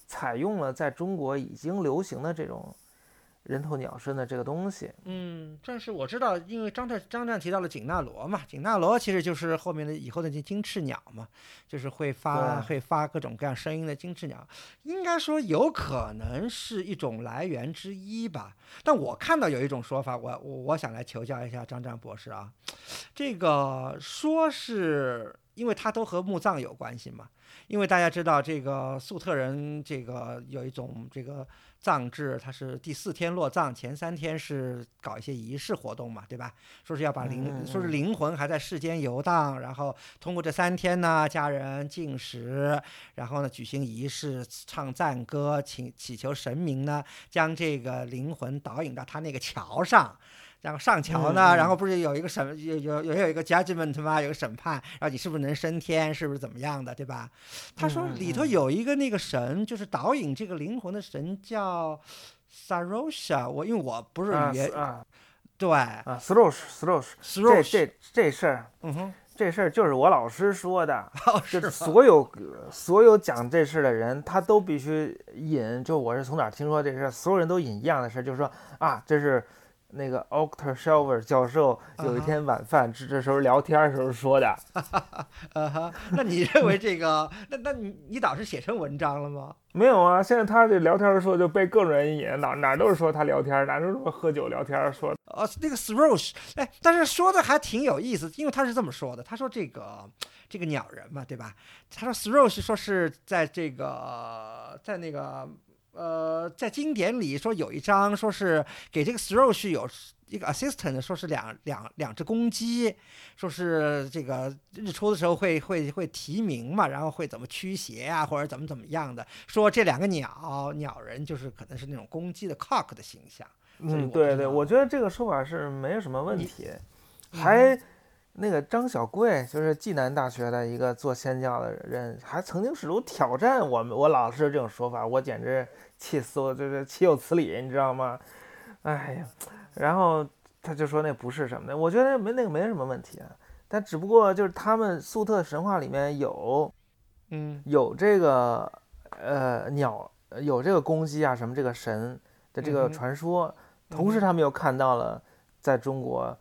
采用了在中国已经流行的这种。人头鸟身的这个东西，嗯，但是我知道，因为张战张战提到了景纳罗嘛，景纳罗其实就是后面的以后的金金翅鸟嘛，就是会发会发各种各样声音的金翅鸟，应该说有可能是一种来源之一吧。但我看到有一种说法，我我我想来求教一下张战博士啊，这个说是因为它都和墓葬有关系嘛，因为大家知道这个粟特人这个有一种这个。葬制，它是第四天落葬，前三天是搞一些仪式活动嘛，对吧？说是要把灵，说是灵魂还在世间游荡，然后通过这三天呢，家人进食，然后呢举行仪式，唱赞歌，请祈求神明呢，将这个灵魂导引到他那个桥上。然后上桥呢，然后不是有一个审有有有有一个 judgment 吗？有个审判，然后你是不是能升天，是不是怎么样的，对吧？他说里头有一个那个神，就是导引这个灵魂的神叫 Sarosha。我因为我不是语言，对啊这这这事儿，嗯哼，这事儿就是我老师说的，就所有所有讲这事的人，他都必须引，就我是从哪儿听说这事儿，所有人都引一样的事儿，就是说啊，这是。那个 Octor Shelver 教授有一天晚饭这这时候聊天的时候说的，呃 哈，那你认为这个？那那你你导师写成文章了吗？没有啊，现在他这聊天的时候就被各种人引，哪哪都是说他聊天，哪都是说喝酒聊天说。哦，那个 Throsh，哎，但是说的还挺有意思，因为他是这么说的，他说这个这个鸟人嘛，对吧？他说 Throsh 说是在这个在那个。呃，在经典里说有一章，说是给这个 Throsh 有一个 assistant，说是两两两只公鸡，说是这个日出的时候会会会提名嘛，然后会怎么驱邪啊，或者怎么怎么样的。说这两个鸟鸟人就是可能是那种公鸡的 cock 的形象。嗯，对对，我觉得这个说法是没有什么问题，还。那个张小贵就是暨南大学的一个做仙教的人，还曾经试图挑战我们我老师这种说法，我简直气死我，就是岂有此理，你知道吗？哎呀，然后他就说那不是什么的，我觉得没那个没什么问题啊，但只不过就是他们粟特神话里面有，嗯，有这个呃鸟，有这个公鸡啊什么这个神的这个传说，同时他们又看到了在中国。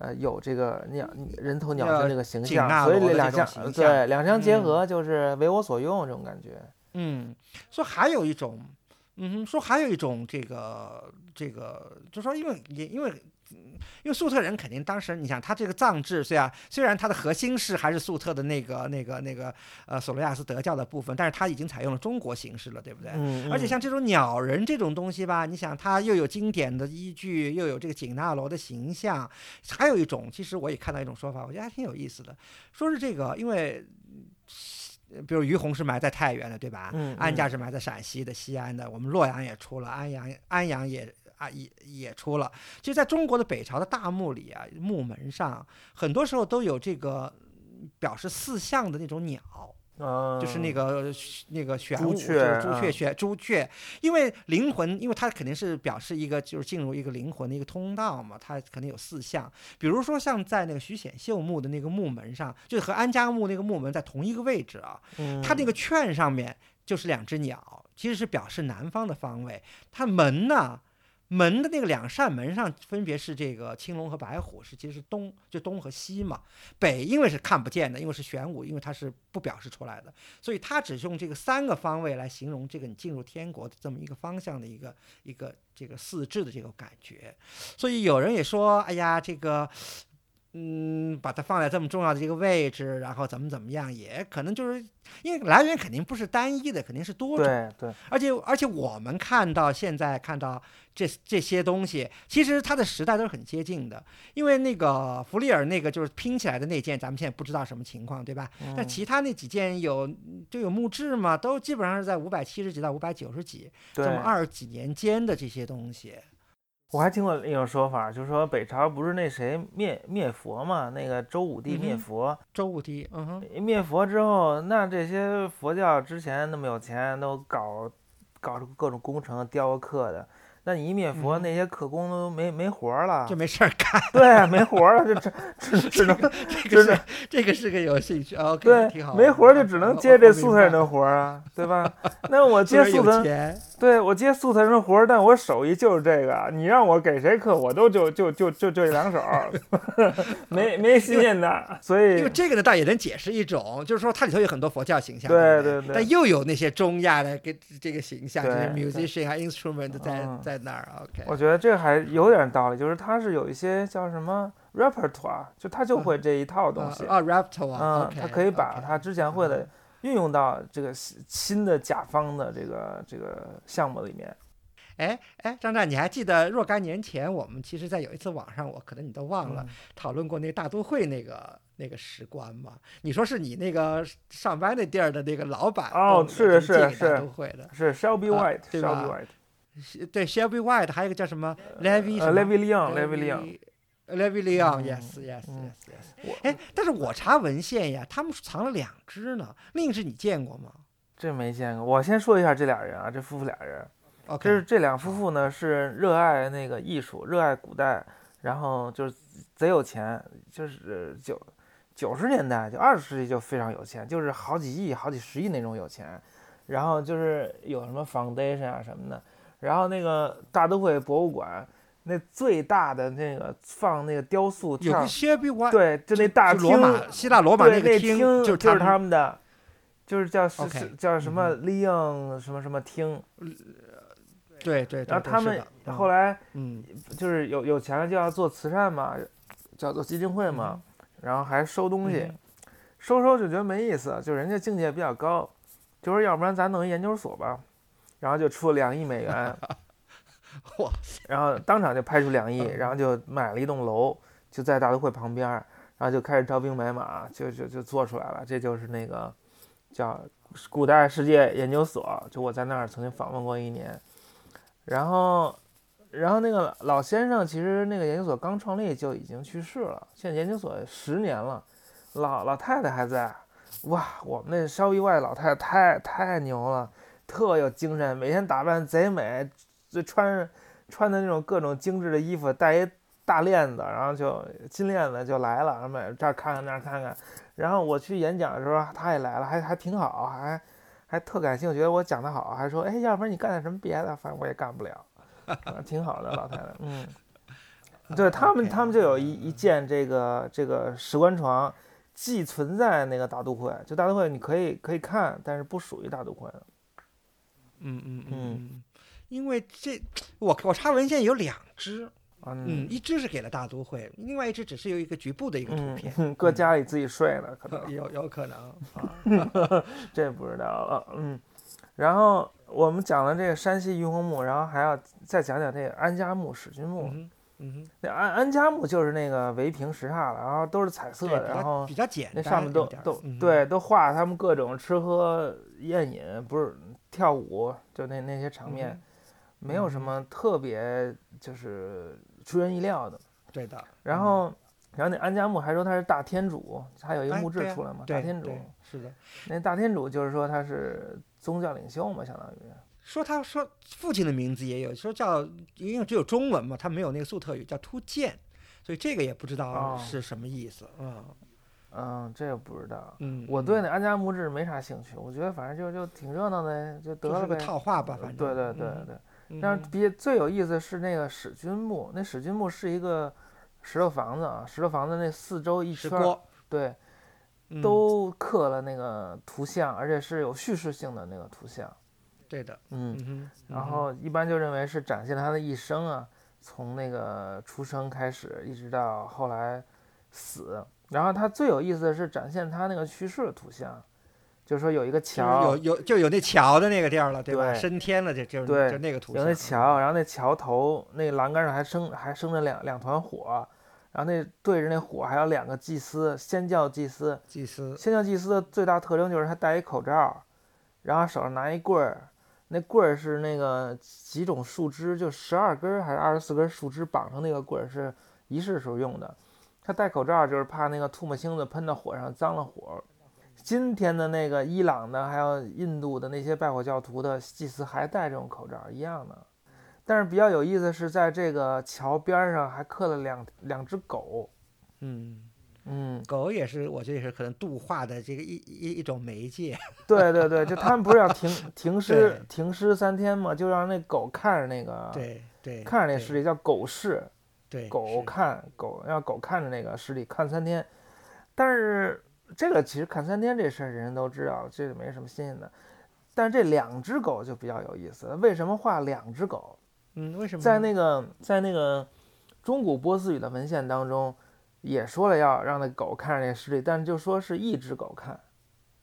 呃有这个鸟人头鸟要身这个形象，所以两项这种形对两相结嗯合就是为我所用这种感觉。嗯，说还有一种，嗯哼，说还有一种这个这个，就说因为也因为。嗯因为粟特人肯定当时，你想他这个藏制，虽然虽然它的核心是还是粟特的那个那个那个呃索罗亚斯德教的部分，但是他已经采用了中国形式了，对不对？嗯，嗯而且像这种鸟人这种东西吧，你想它又有经典的依据，又有这个景纳罗的形象，还有一种，其实我也看到一种说法，我觉得还挺有意思的，说是这个，因为。呃比如于洪是埋在太原的，对吧？嗯嗯安家是埋在陕西的西安的，我们洛阳也出了，安阳安阳也啊也也出了。其实，在中国的北朝的大墓里啊，墓门上很多时候都有这个表示四象的那种鸟。就是那嗯个那个玄武，就朱雀是朱啊雀玄朱雀，因为灵魂，因为它肯定是表示一个就是进入一个灵魂的一个通道嘛，它肯定有四象，比如说像在那个徐显秀墓的那个墓门上，就是和安家墓那个墓门在同一个位置啊，它那个个券上面就是两只鸟，其实是表示南方的方位，它门呢。门的那个两扇门上分别是这个青龙和白虎，是其实是东就东和西嘛。北因为是看不见的，因为是玄武，因为它是不表示出来的，所以它只用这个三个方位来形容这个你进入天国的这么一个方向的一个一个这个四至的这个感觉。所以有人也说，哎呀，这个。嗯，把它放在这么重要的一个位置，然后怎么怎么样，也可能就是因为来源肯定不是单一的，肯定是多种。对对，而且而且我们看到现在看到这这些东西，其实它的时代都是很接近的。因为那个弗利尔那个就是拼起来的那件，咱们现在不知道什么情况，对吧？但嗯其他那几件有就有墓志嘛，都基本上是在五百七十几到五百九十几这么二十几年间的这些东西。我还听过一种说法，就是说北朝不是那谁灭灭佛嘛，那个周武帝灭佛，周武帝，嗯哼，灭佛之后，那这些佛教之前那么有钱，都搞搞出各种工程雕刻的，那你一灭佛，嗯那些刻工都没没活儿了就，没事儿干。对，没活儿了，就只 只只能这只能个是这个是个有兴趣，OK，对挺好，没活儿就只能接这素材人的的活儿啊，对吧？那我接素有菜，钱，对我接素菜人的活儿，但我手艺就是这个，你让我给谁刻，我都就就就就就这两手，没没新鲜的，所以因为这个呢，倒也能解释一种，就是说它里头有很多佛教形象，对对对但又有那些中亚的跟这个形象，就是 musician 还 instrument 在嗯在那儿，OK，我觉得这个还有点道理，就是它是有一些叫什么 repertoire，就他就会这一套东西，啊 raptor 啊嗯，他可以把他之前会的运用到这个新新的甲方的这个这个项目里面。哎哎，张湛，你还记得若干年前我们其实，在有一次网上，我可能你都忘了，嗯讨论过那个大都会那个那个史观吗？你说是你那个上班那地儿的那个老板哦是是是都会的，是 Shelby 啊 White，对 Shelby 吧 White，是对 Shelby White，还有一个叫什么 Levy 呃什么 Levy Leon，Levy Leon，Levy 嗯 Leon，yes yes 嗯 yes yes。我哎，但是我查文献呀，他们藏了两只呢，另一只你见过吗这没见过。我先说一下这俩人啊，这夫妇俩人这是这两夫妇呢是热爱那个艺术，热爱古代，然后就是贼有钱，就是九九十年代就二十世纪就非常有钱，就是好几亿、好几十亿那种有钱，然后就是有什么 foundation 啊什么的，然后那个大都会博物馆那最大的那个放那个雕塑跳有个 Shelby White，对，就那大厅，马希腊罗马对，那个厅，就是他他们的，就是叫叫什么嗯 Leon 什么什么厅，对对对，然后他们后来嗯。就是有有钱了就要做慈善嘛，叫做基金会嘛，然后还收东西嗯，收收就觉得没意思，就人家境界比较高，就说要不然咱弄一研究所吧，然后就出了两亿美元，哇然后当场就拍出两 亿，然后就买了一栋楼，就在大都会旁边儿，然后就开始招兵买马，就就就做出来了，这就是那个叫古代世界研究所，就我在那儿曾经访问过一年，然后。然后那个老先生其实那个研究所刚创立就已经去世了，现在研究所十年了，老老太太还在。哇，我们那烧一外老太太太太牛了，特有精神，每天打扮贼美，就穿穿的那种各种精致的衣服，戴一大链子，然后就金链子就来了，然后每这儿看看那儿看看。然后我去演讲的时候，他也来了，还还挺好，还还特感兴趣，觉得我讲得好，还说，哎，要不然你干点什么别的，反正我也干不了。挺好的老太太，嗯，对他们，他们就有一一件这个这个石棺床，寄存在那个大都会，就大都会你可以可以看，但是不属于大都会。嗯嗯嗯嗯，因为这我我查文献有两只，嗯，嗯一只是给了大都会，另外一只只是有一个局部的一个图片，嗯，搁家里自己睡了，可能 有有可能啊，这不知道了。嗯，然后我们讲了这个山西于洪墓，然后还要再讲讲这个安家墓、史君墓。嗯那安安家墓就是那个围屏石榻了，然后都是彩色的，然后比较简单，那上面都都嗯对，都画他们各种吃喝宴饮，不是跳舞，就那那些场面，没有什嗯么特别就是出人意料的。对的，然后，然后那安家木还说他是大天主，还有一个墓志出来嘛，大天主。是的，那大天主就是说他是宗教领袖嘛，相当于。说他说父亲的名字也有，说叫因为只有中文嘛，他没有那个粟特语叫突见，所以这个也不知道哦是什么意思，嗯嗯，这个不知道。嗯，我对那安家木志没啥兴趣，我觉得反正就就挺热闹的，就得就是个了。套话吧，反正对对对嗯对。嗯但是比最有意思的是那个史君墓，那史君墓是一个石头房子啊，石头房子那四周一圈儿，对，嗯都刻了那个图像，而且是有叙事性的那个图像。对的，嗯，然后一般就认为是展现他的一生啊，从那个出生开始，一直到后来死。然后他最有意思的是展现他那个去世的图像，就是说有一个桥，有有就有那桥的那个地儿了，对吧？对升天了，就就对就那个图有，那桥，然后那桥头那栏杆上还生还生着两两团火，然后那对着那火还有两个祭司，先教祭司。祭司，仙教祭司的最大特征就是他戴一口罩，然后手上拿一棍儿，那棍儿是那个几种树枝，就十二根儿还是二十四根树枝绑上那个棍儿，是仪式时候用的。他戴口罩就是怕那个唾沫星子喷到火上脏了火。今天的那个伊朗的还有印度的那些拜火教徒的祭司还戴这种口罩一样的。但是比较有意思的是，在这个桥边儿上还刻了两两只狗，嗯，嗯，狗也是，我觉得也是可能度化的这个一一一种媒介，对对对，就他们不是要停停尸 停尸三天嘛，就让那狗看着那个，对对，看着那对尸体叫狗视，对狗看狗让狗看着那个尸体看三天，但是这个其实看三天这事儿人人都知道，这个没什么新鲜的。但是这两只狗就比较有意思，为什么画两只狗？嗯，为什么在那个在那个中古波斯语的文献当中，也说了要让那狗看着那尸体，但是就说是一只狗看，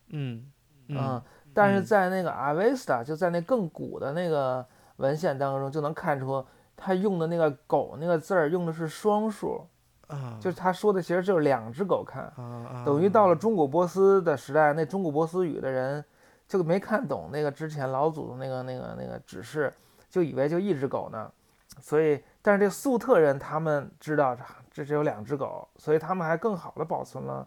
嗯嗯，但是嗯在那个阿维斯塔，就在那更古的那个文献当中，就能看出他用的那个“狗”那个字儿用的是双数，啊，就是他说的其实就是两只狗看，等于到了中古波斯的时代，那中古波斯语的人就没看懂那个之前老祖宗那个那个那个指示，就以为就一只狗呢，所以但是这粟特人他们知道这这只有两只狗，所以他们还更好的保存了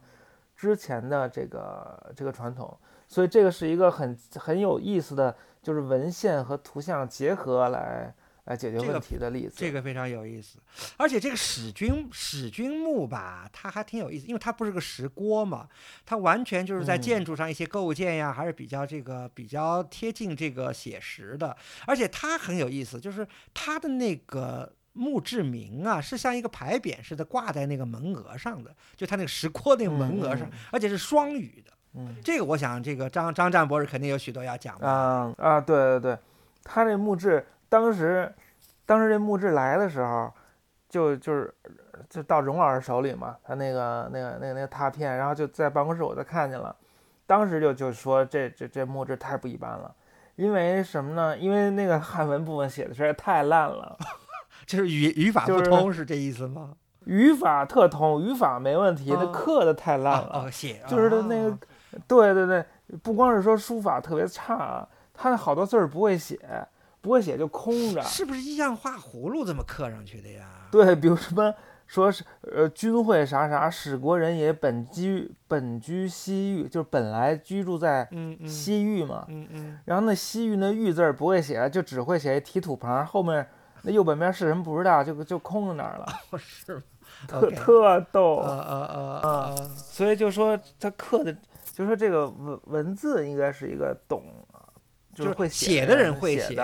之前的这个这个传统，所以这个是一个很很有意思的，就是文献和图像结合来来解决问题的例子。这个非常有意思，而且这个史君史君墓吧，它还挺有意思，因为它不是个石锅嘛，它完全就是在嗯建筑上一些构件呀，还是比较这个比较贴近这个写实的，而且它很有意思，就是它的那个。墓志铭啊，是像一个牌匾似的挂在那个门额上的，就它那个石锅那个门额上，嗯而且是双语的。嗯这个我想，这个张张占博士肯定有许多要讲的。啊啊，对对对，他这墓志当时，当时这墓志来的时候，就就是就到荣老师手里嘛，他那个那个那个那个拓片，然后就在办公室我就看见了，当时就就说这这这墓志太不一般了，因为什么呢？因为那个汉文部分写的实在太烂了，就是语语法不通，是这意思吗？语法特通，语法没问题，那啊刻的太烂了。哦，哦写就是他那个哦对对对，不光是说书法特别差，他好多字儿不会写，不会写就空着。是不是像画葫芦这么刻上去的呀？对，比如什么说是呃君会啥啥，使国人也本居本居西域，就是本来居住在西域嘛。嗯嗯，然后那西域那域字儿不会写，就只会写一提土旁，后面那右半边是什么不知道，就就空在那儿了，哦是吗？特特逗。啊啊啊啊，所以就说他刻的，就说这个文文字应该是一个懂，就就是会写的人会写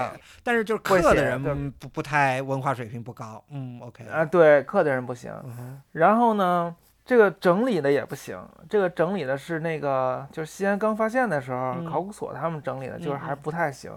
但是就是刻的人嗯不不太文化水平不高。嗯，OK，啊，对，刻的人不行。嗯然后呢，这个整理的也不行，这个整理的是那个就是西安刚发现的时候，嗯考古所他们整理的，就是还不太行。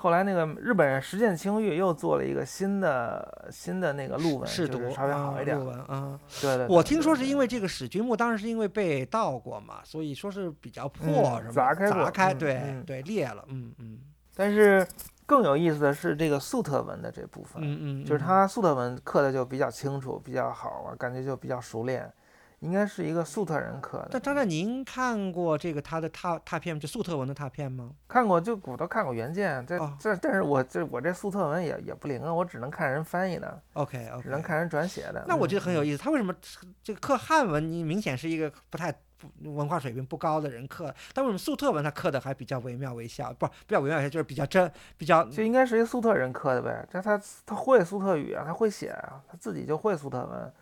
后来那个日本人石见清玉又做了一个新的新的那个录文，试读就稍微好一点。录文啊。对对对我听说是因为为这个史君墓当时是因为被盗过嘛，所以说是比较破嗯什么砸开砸开，嗯对嗯对裂了，嗯嗯但是更有意思的是这个粟特文的这部分，嗯嗯，就是嗯他粟特文刻的就比较清楚，比较好啊，感觉就比较熟练，应该是一个粟特人刻的。那张湛，您看过这个他的拓拓片，就粟特文的拓片吗？看过就我都看过原件，这哦这但是我这我这粟特文也也不灵啊，我只能看人翻译的，OK OK，只能看人转写的。那我觉得很有意意思，他为什么这个刻汉文，你明显是一个不太文化水平不高的人刻，但为什么粟特文他刻的还比较惟妙惟肖？不，比较惟妙惟肖，就是比较真，比较就应该是一粟特人刻的呗，这他他会粟特语啊，他会写啊，他自己就会粟特文，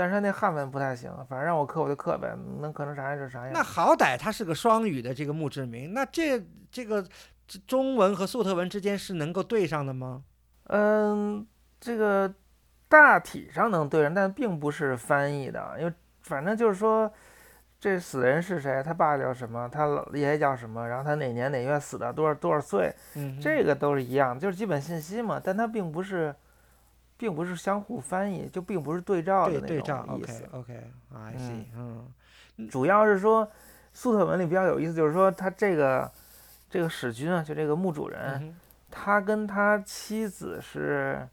但是他那汉文不太行，反正让我刻我就刻呗，能刻成啥样就啥样。那好歹他是个双语的这个墓志铭，那这这个这中文和粟特文之间是能够对上的吗？嗯，这个大体上能对上，但并不是翻译的，因为反正就是说，这死人是谁，他爸叫什么，他老爷爷叫什么，然后他哪年哪月死的，多少多少岁，嗯，这个都是一样，就是基本信息嘛，但他并不是，并不是相互翻译，就并不是对照的那种意思。OK，I see，嗯。主要是说，粟特文里比较有意思，就是说他这个这个史君啊，就这个墓主人，嗯他跟他妻子是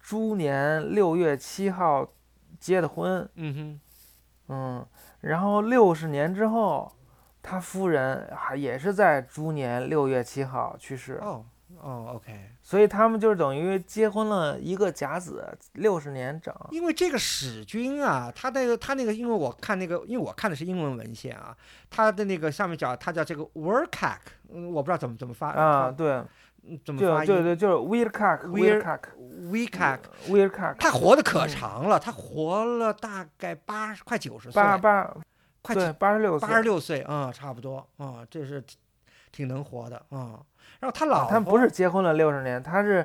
猪年六月七号结的婚，嗯哼，嗯，然后六十年之后，他夫人还也是在猪年六月七号去世，哦哦，OK，所以他们就是等于结婚了一个甲子，六十年整。因为这个史君啊，他那个他那个，因为我看那个，因为我看的是英文文献啊，他的那个上面讲他叫这个 workak，嗯，我不知道怎么怎么发啊，对，嗯怎么发音对对，就是 cock，他活的可嗯。长了，他活了大概八十快九十岁，八八快对八十六岁。八十六岁，嗯，差不多，嗯，这是挺挺能活的，嗯。然后他老啊他们不是结婚了六十年，他是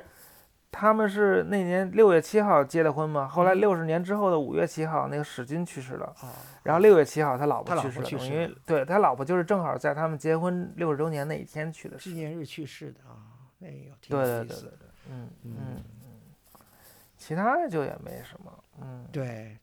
他们是那年六月七号结的婚嘛，后来嗯。六十年之后的五月七号，那个史军去世了，啊，然后六月七号他老婆去世了，等于对他老婆就是正好在他们结婚六十周年那一天去的。纪念日去世的啊，那个挺对有意思对对对对，嗯嗯。嗯嗯，其他的就也没什么，嗯，对，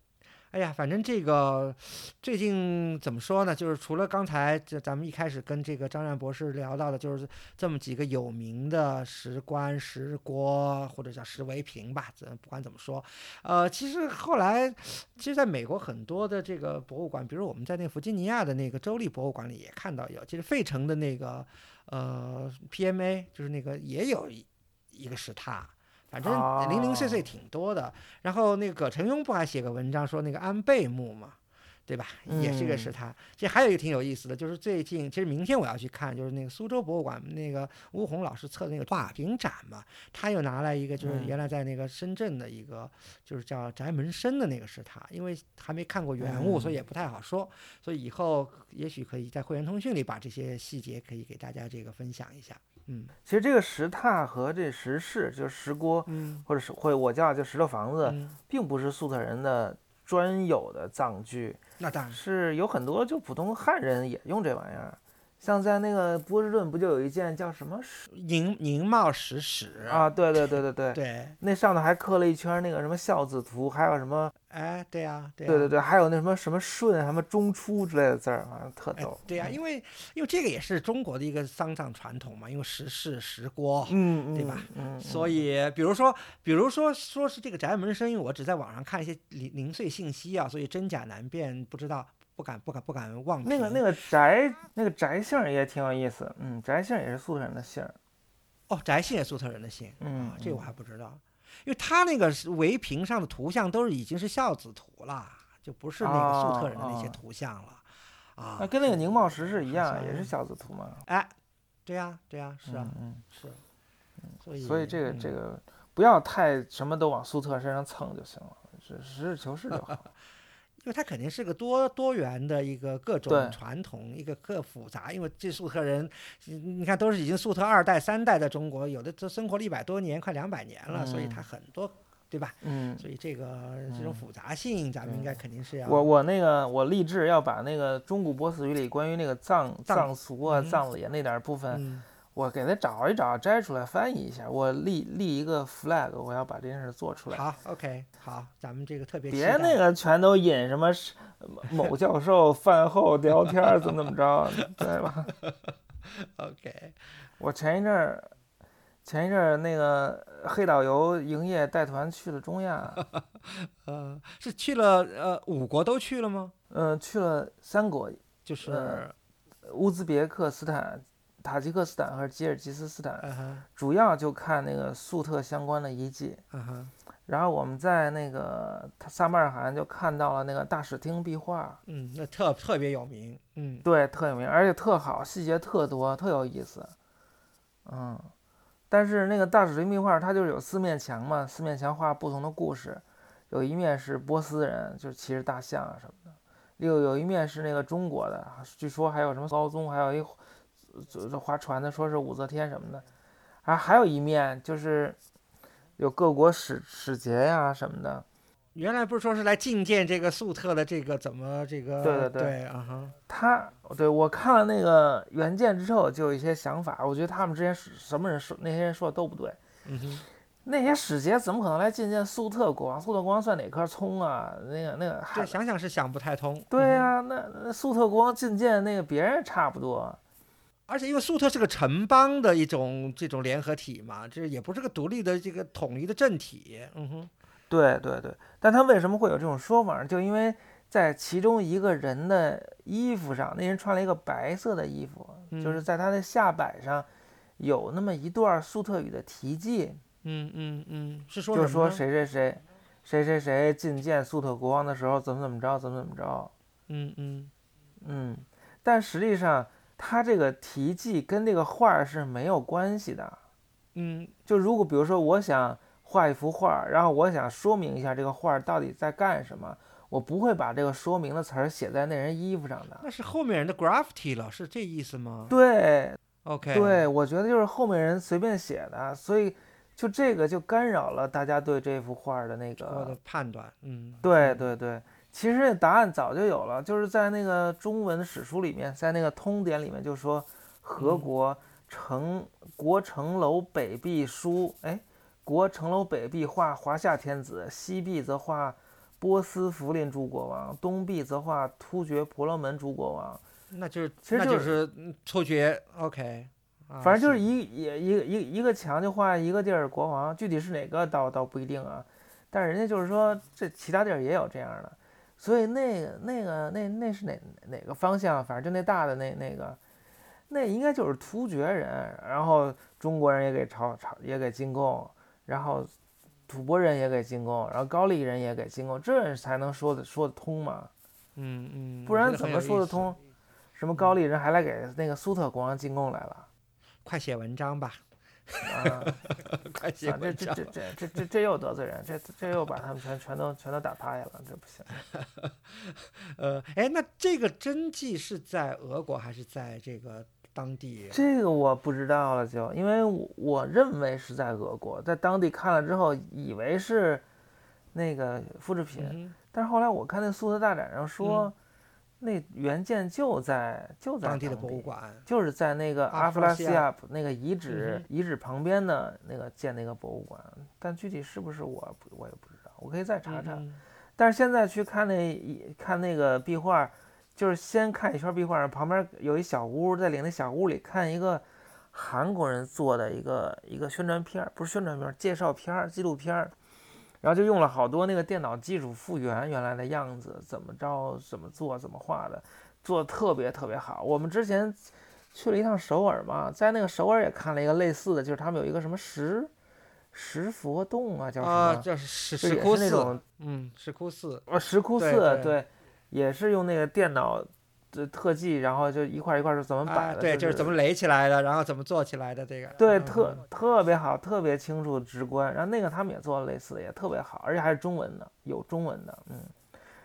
哎呀，反正这个最近怎么说呢？就是除了刚才这咱们一开始跟这个张亮博士聊到的，就是这么几个有名的石棺、石锅或者叫石围屏吧，咱不管怎么说，呃，其实后来，其实在美国很多的这个博物馆，比如我们在那个弗吉尼亚的那个州立博物馆里也看到有，其实费城的那个呃 PMA 就是那个也有一一个石塔。反正零零碎碎哦挺多的，然后那个葛承雍不还写个文章说那个安倍墓嘛，对吧？也是一个是嗯他。其实还有一个挺有意思的，就是最近其实明天我要去看，就是那个苏州博物馆那个吴红老师策的那个画屏展嘛，他又拿来一个就是嗯原来在那个深圳的一个就是叫翟门生的那个是他，因为还没看过原物，所以也不太好说，所以以后也许可以在会员通讯里把这些细节可以给大家这个分享一下。嗯。其实这个石榻和这石室，就是石锅，嗯。或者是会我叫就石头房子，嗯，并不是粟特人的专有的葬具，那当然。是有很多就普通汉人也用这玩意儿。像在那个波士顿不就有一件叫什么石宁宁茂石史啊？对对对对对，对，那上头还刻了一圈那个什么孝子图，还有什么哎，对呀、对呀、对对对，还有那什么什么顺什么中出之类的字儿，反正特哎逗。对呀、嗯因为因为这个也是中国的一个丧葬传统嘛，因为石室石锅，嗯嗯，对吧嗯，所以以比如说比如说说是这个宅门生，因为我只在网上看一些零零碎信息啊，所以真假难辨，不知道，不敢不敢不敢妄评那个那个翟那个翟姓也挺有意思，嗯，翟姓也是粟特人的姓，哦，翟姓也粟特人的姓，嗯啊，这个我嗯。还不知道，因为他那个是围屏上的图像都是已经是孝子图了，就不是那个粟特人的那些图像了，啊，那跟那个宁茂石是一样，也是孝子图嘛。哎，对呀、对呀、是啊，嗯是，所以嗯，所以这个嗯。这个不要太什么都往粟特身上蹭就行了，实实事求是就好。因为它肯定是个多多元的一个各种传统，一个各复杂。因为这粟特人，你你看都是已经粟特二代、三代在中国，有的都生活了一百多年，快两百年了，所以嗯它很多，对吧？嗯，所以这个这种嗯复杂性，咱们应该肯定是要。我我那个我立志要把那个中古波斯语里关于那个葬葬葬俗啊、嗯葬礼那点儿部分，嗯，我给他找一找，摘出来翻译一下。我立立一个 flag，我要把这件事做出来。好，OK，好，咱们这个特别别那个全都引什么某教授 饭后聊天儿怎么怎么着，对吧？OK，我前一阵儿，前一阵儿那个黑导游营业带团去了中亚，呃，是去了呃五国都去了吗？嗯、去了三国，就是，呃乌兹别克斯坦、塔吉克斯坦和吉尔吉斯斯坦，主要就看那个粟特相关的遗迹。然后我们在那个萨马尔罕就看到了那个大使厅壁画，嗯，那特特别有名，嗯，对，特有名，而且特好，细节特多，特有意思。嗯，但是那个大使厅壁画它就是有四面墙嘛，四面墙画不同的故事，有一面是波斯人，就是骑着大象啊什么的，又有一面是那个中国的，据说还有什么高宗，还有一这这划船的，说是武则天什么的，啊，还有一面就是有各国使使节呀、什么的。原来不是说是来觐见这个粟特的这个怎么这个对对对对啊哈，他对我看了那个原件之后，就有一些想法。我觉得他们之前是什么人说那些人说的都不对。嗯哼，那些使节怎么可能来觐见粟特国王？粟特国王算哪棵葱啊？那个那个想想是想不太通。对嗯哼呀、那那粟特国王觐见那个别人差不多。而且因为粟特是个城邦的一种这种联合体嘛，这也不是个独立的这个统一的政体。嗯哼，对对对，但他为什么会有这种说法呢？就因为在其中一个人的衣服上，那人穿了一个白色的衣服，就是嗯在他的下摆上有那么一段粟特语的题记。嗯嗯嗯，是说就说？谁谁谁，谁谁谁觐见粟特国王的时候怎么怎么着，怎么怎么着。嗯嗯嗯，但实际上他这个题记跟这个画儿是没有关系的。嗯就如果比如说我想画一幅画儿，然后我想说明一下这个画儿到底在干什么，我不会把这个说明的词儿写在那人衣服上的。那是后面人的 graffiti 了，是这意思吗对？OK，对，我觉得就是后面人随便写的，所以就这个就干扰了大家对这幅画儿的那个判断，嗯，对对对，其实答案早就有了，就是在那个中文史书里面，在那个通典里面就说，何嗯。国城国城楼北壁书，哎，国城楼北壁画华夏天子，西壁则画波斯福林诸国王，东壁则画突厥婆罗门诸国王，那就是其实就那就是嗯突厥，OK，啊反正就是一也一个一个一个墙就画一个地儿国王，具体是哪个倒倒不一定啊，但是人家就是说这其他地儿也有这样的，所以那个那个那那是哪哪个方向？反正就那大的那那个，那应该就是突厥人，然后中国人也给朝朝也给进贡，然后吐蕃人也给进贡，然后高丽人也给进贡，这才能说得说得通嘛，嗯嗯，不然怎么？说得通？什么高丽人还来给那个苏特国王进贡来了快写文章吧，啊？这这。这这这这这又得罪人，这这又把他们全全都全都打趴下了，这不行。呃，哎，那这个真迹是在俄国还是在这个当地？这个我不知道了就，因为我我认为是在俄国，在当地看了之后，以为是那个复制品，嗯但是后来我看那苏特大展上说，那原件就在就在当地的博物馆。就是在那个阿阿弗拉西亚亚那个遗址、嗯遗址旁边的那个建那个博物馆，但具体是不是我我也不知道，我可以再查查。嗯但是现在去看那一看那个壁画，就是先看一圈壁画，旁边有一小屋，在领那小屋里看一个韩国人做的一个一个宣传片儿，不是宣传片儿，介绍片儿、纪录片儿，然后就用了好多那个电脑技术复原原来的样子，怎么着、怎么做、怎么画的，做的特别特别好。我们之前去了一趟首尔嘛，在那个首尔也看了一个类似的，就是他们有一个什么石石佛洞啊，叫什么？啊，叫石石窟那种嗯，石窟寺，啊，石窟对寺对也是用那个电脑的特技，然后就一块儿一块儿是怎么摆啊，的，对，就就是怎么垒起来的，然后怎么做起来的这个，对，嗯特特别好，特别清楚直观。然后那个他们也做了类似的，也特别好，而且还是中文的，有中文的，嗯。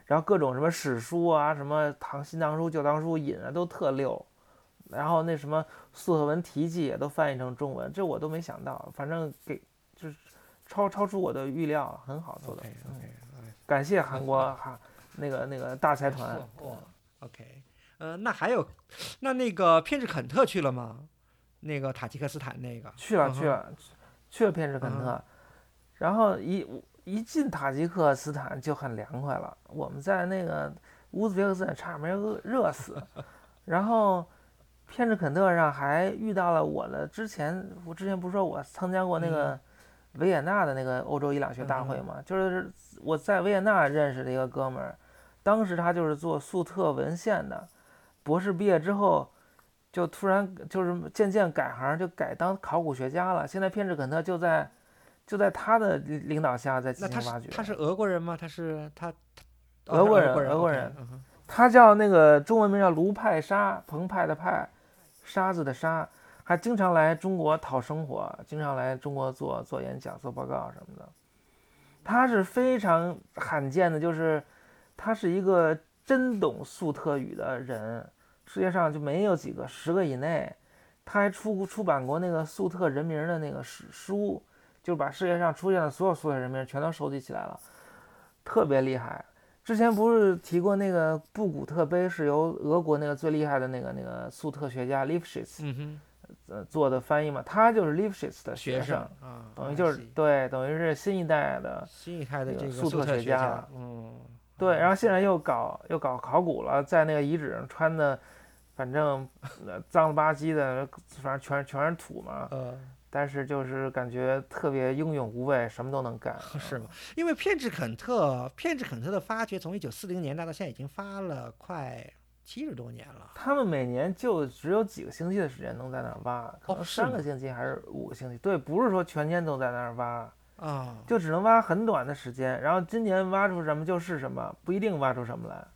然后各种什么史书啊，什么唐新唐书、旧唐书引啊都特溜，然后那什么粟特文题记也都翻译成中文，这我都没想到，反正给就是超超出我的预料，很好做的 OK 感谢韩国哈那个那个大财团。哇 OK，呃，那还有，那那个偏执肯特去了吗？那个塔吉克斯坦那个去了去了去了偏执肯特，然后一一进塔吉克斯坦就很凉快了。我们在那个乌兹别克斯坦差点没热热死，然后偏执肯特上还遇到了我的之前，我之前不是说我参加过那个维也纳的那个欧洲伊朗学大会嘛，就是我在维也纳认识的一个哥们儿，当时他就是做粟特文献的，博士毕业之后。就突然就是渐渐改行，就改当考古学家了。现在偏执肯特就在就在他的领领导下在进行挖掘。是他是俄国人吗？他是他他俄国人俄俄国人嗯他叫那个中文名叫卢派沙，澎湃的派，沙子的沙，还经常来中国讨生活，经常来中国做做演讲、做报告什么的。他是非常罕见的，就是他是一个真懂粟特语的人，世界上就没有几个，十个以内。他还出出版过那个粟特人名的那个史书，就把世界上出现的所有粟特人名全都收集起来了，特别厉害。之前不是提过那个布古特碑是由俄国那个最厉害的那个那个粟特学家 Lifshitz 嗯哼，呃做的翻译嘛？他就是 Lifshitz 的学生，啊，等于就是对，等于是新一代的新一代的这个这个粟特学家了嗯，对，然后现在又搞又搞考古了，在那个遗址上穿的，反正呃脏了吧唧的，反正全全是土嘛。嗯，但是就是感觉特别英勇无畏，什么都能干。是吗？因为片治肯特，片治肯特的发掘从一九四零年代到现在已经发了快七十多年了。他们每年就只有几个星期的时间能在那儿挖，三个星期还是五个星期。对，不是说全天都在那儿挖，啊，就只能挖很短的时间。然后今年挖出什么就是什么，不一定挖出什么来。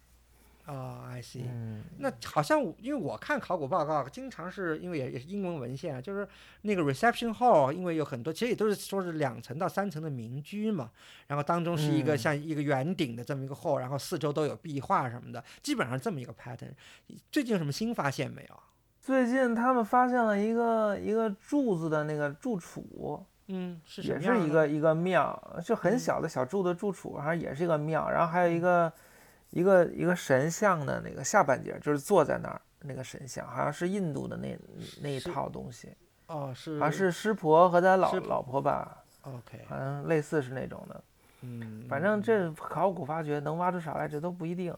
啊，I see。嗯，那好像我因为我看考古报告，经常是因为也也是英文文献啊，就是那个 reception hall，因为有很多其实也都是说是两层到三层的民居嘛，然后当中是一个嗯像一个圆顶的这么一个 hall，然后四周都有壁画什么的，基本上这么一个 pattern。最近有什么新发现没有？最近他们发现了一个一个柱子的那个柱础，嗯，是什也是一个一个庙，就很嗯小的小柱的住处，好像也是一个庙。然后还有一个一个一个神像的那个下半截，就是坐在那儿那个神像，好像是印度的那那一套东西，哦，是好像是湿婆和他老老婆吧，OK，好像类似是那种的。嗯，反正这考古发掘能挖出啥来，这都不一定。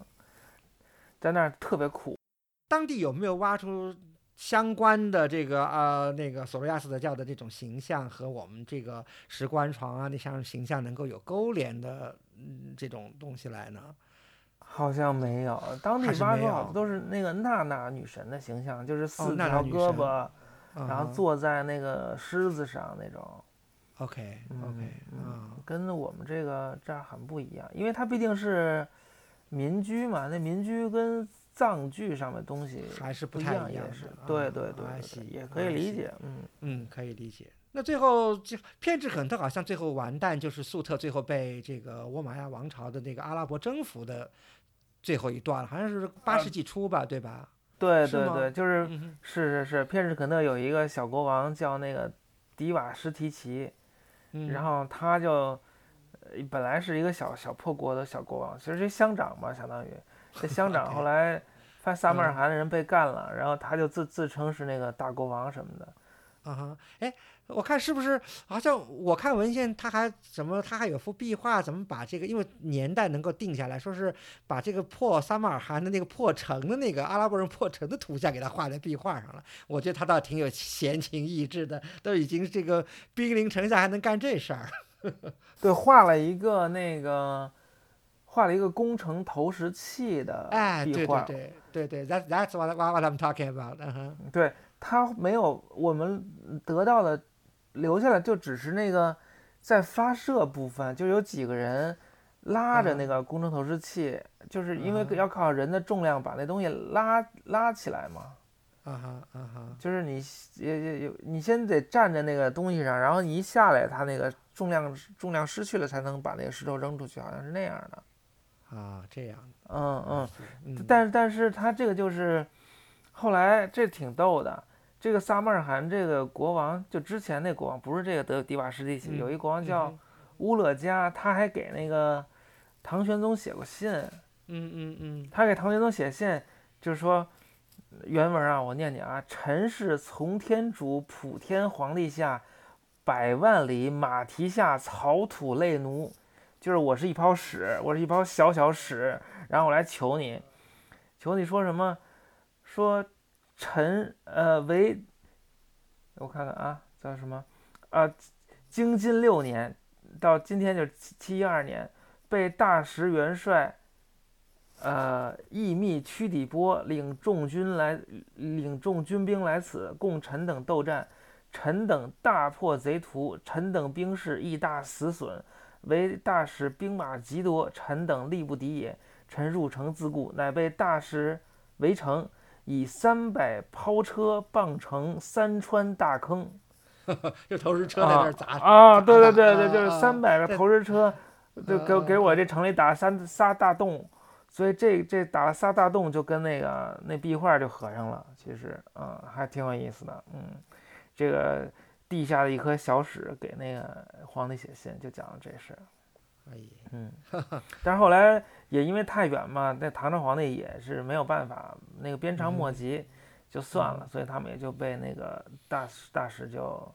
在那儿特别苦，当地有没有挖出相关的这个呃那个索罗亚斯德教的这种形象和我们这个石棺床啊那像形象能够有勾连的嗯这种东西来呢？好像没有。当地挖出好多都是那个娜娜女神的形象，就是四条胳膊，然后嗯坐在那个狮子上那种。OK 嗯 OK 嗯啊，跟我们这个这儿很不一样，因为它毕竟是民居嘛，那民居跟藏剧上面东西还是不太一样是的，对啊对对对也可以理解，嗯，嗯，可以理解。那最后就偏执肯特好像最后完蛋，就是粟特最后被这个倭马亚王朝的那个阿拉伯征服的最后一段了，好像是八世纪初吧，对吧？对对对，就是是是是，偏执肯特有一个小国王叫那个迪瓦什提奇，嗯，然后他就呃本来是一个小小破国的小国王，其实是乡长嘛，相当于这乡长 后来发现撒马尔嗯罕的人被干了，然后他就自自称是那个大国王什么的。啊哈，哎，我看是不是好像我看文献，他还怎么他还有幅壁画，怎么把这个因为年代能够定下来，说是把这个破撒马尔罕的那个破城的那个阿拉伯人破城的图像给他画在壁画上了。我觉得他倒挺有闲情逸致的，都已经这个兵临城下还能干这事儿。对，画了一个那个，画了一个工程投石器的哎，壁画。对对对对对，That that's what what what I'm talking about 嗯哼。对它没有我们得到的留下来，就只是那个在发射部分，就有几个人拉着那个工程投石器，就是因为要靠人的重量把那东西拉拉起来嘛。啊哈啊哈，就是你也也有，你先得站在那个东西上，然后你一下来，它那个重量重量失去了，才能把那个石头扔出去，好像是那样的。啊，这样，嗯嗯，嗯，但是但是他这个就是后来这挺逗的，这个萨马尔罕这个国王就之前那国王不是这个德迪瓦什地起，嗯有一国王叫嗯乌勒加，他还给那个唐玄宗写过信，嗯嗯嗯。他给唐玄宗写信就是说。原文啊，我念念啊，臣是从天主普天皇帝下，百万里马蹄下草土类奴，就是我是一泡屎，我是一泡小小屎，然后我来求你，求你说什么？说臣呃为，我看看啊，叫什么啊？京津六年到今天就是七七一二年，被大石元帅。呃，义密屈底波领众军来，领众军兵来此，共臣等斗战。臣等大破贼徒，臣等兵士亦大死损，为大使兵马极多，臣等力不敌也。臣入城自固，乃被大使围城，以三百抛车傍城三川大坑。就投石车在那儿砸，啊，对对对对，就是啊三百个投石车，就给嗯给我这城里打三仨大洞，所以这这打了仨大洞，就跟那个那壁画就合上了。其实，啊，还挺有意思的。嗯，这个地下的一颗小屎给那个皇帝写信，就讲了这事儿。嗯，但是后来也因为太远嘛，那唐朝皇帝也是没有办法，那个鞭长莫及，就算了，所以他们也就被那个大使大使就，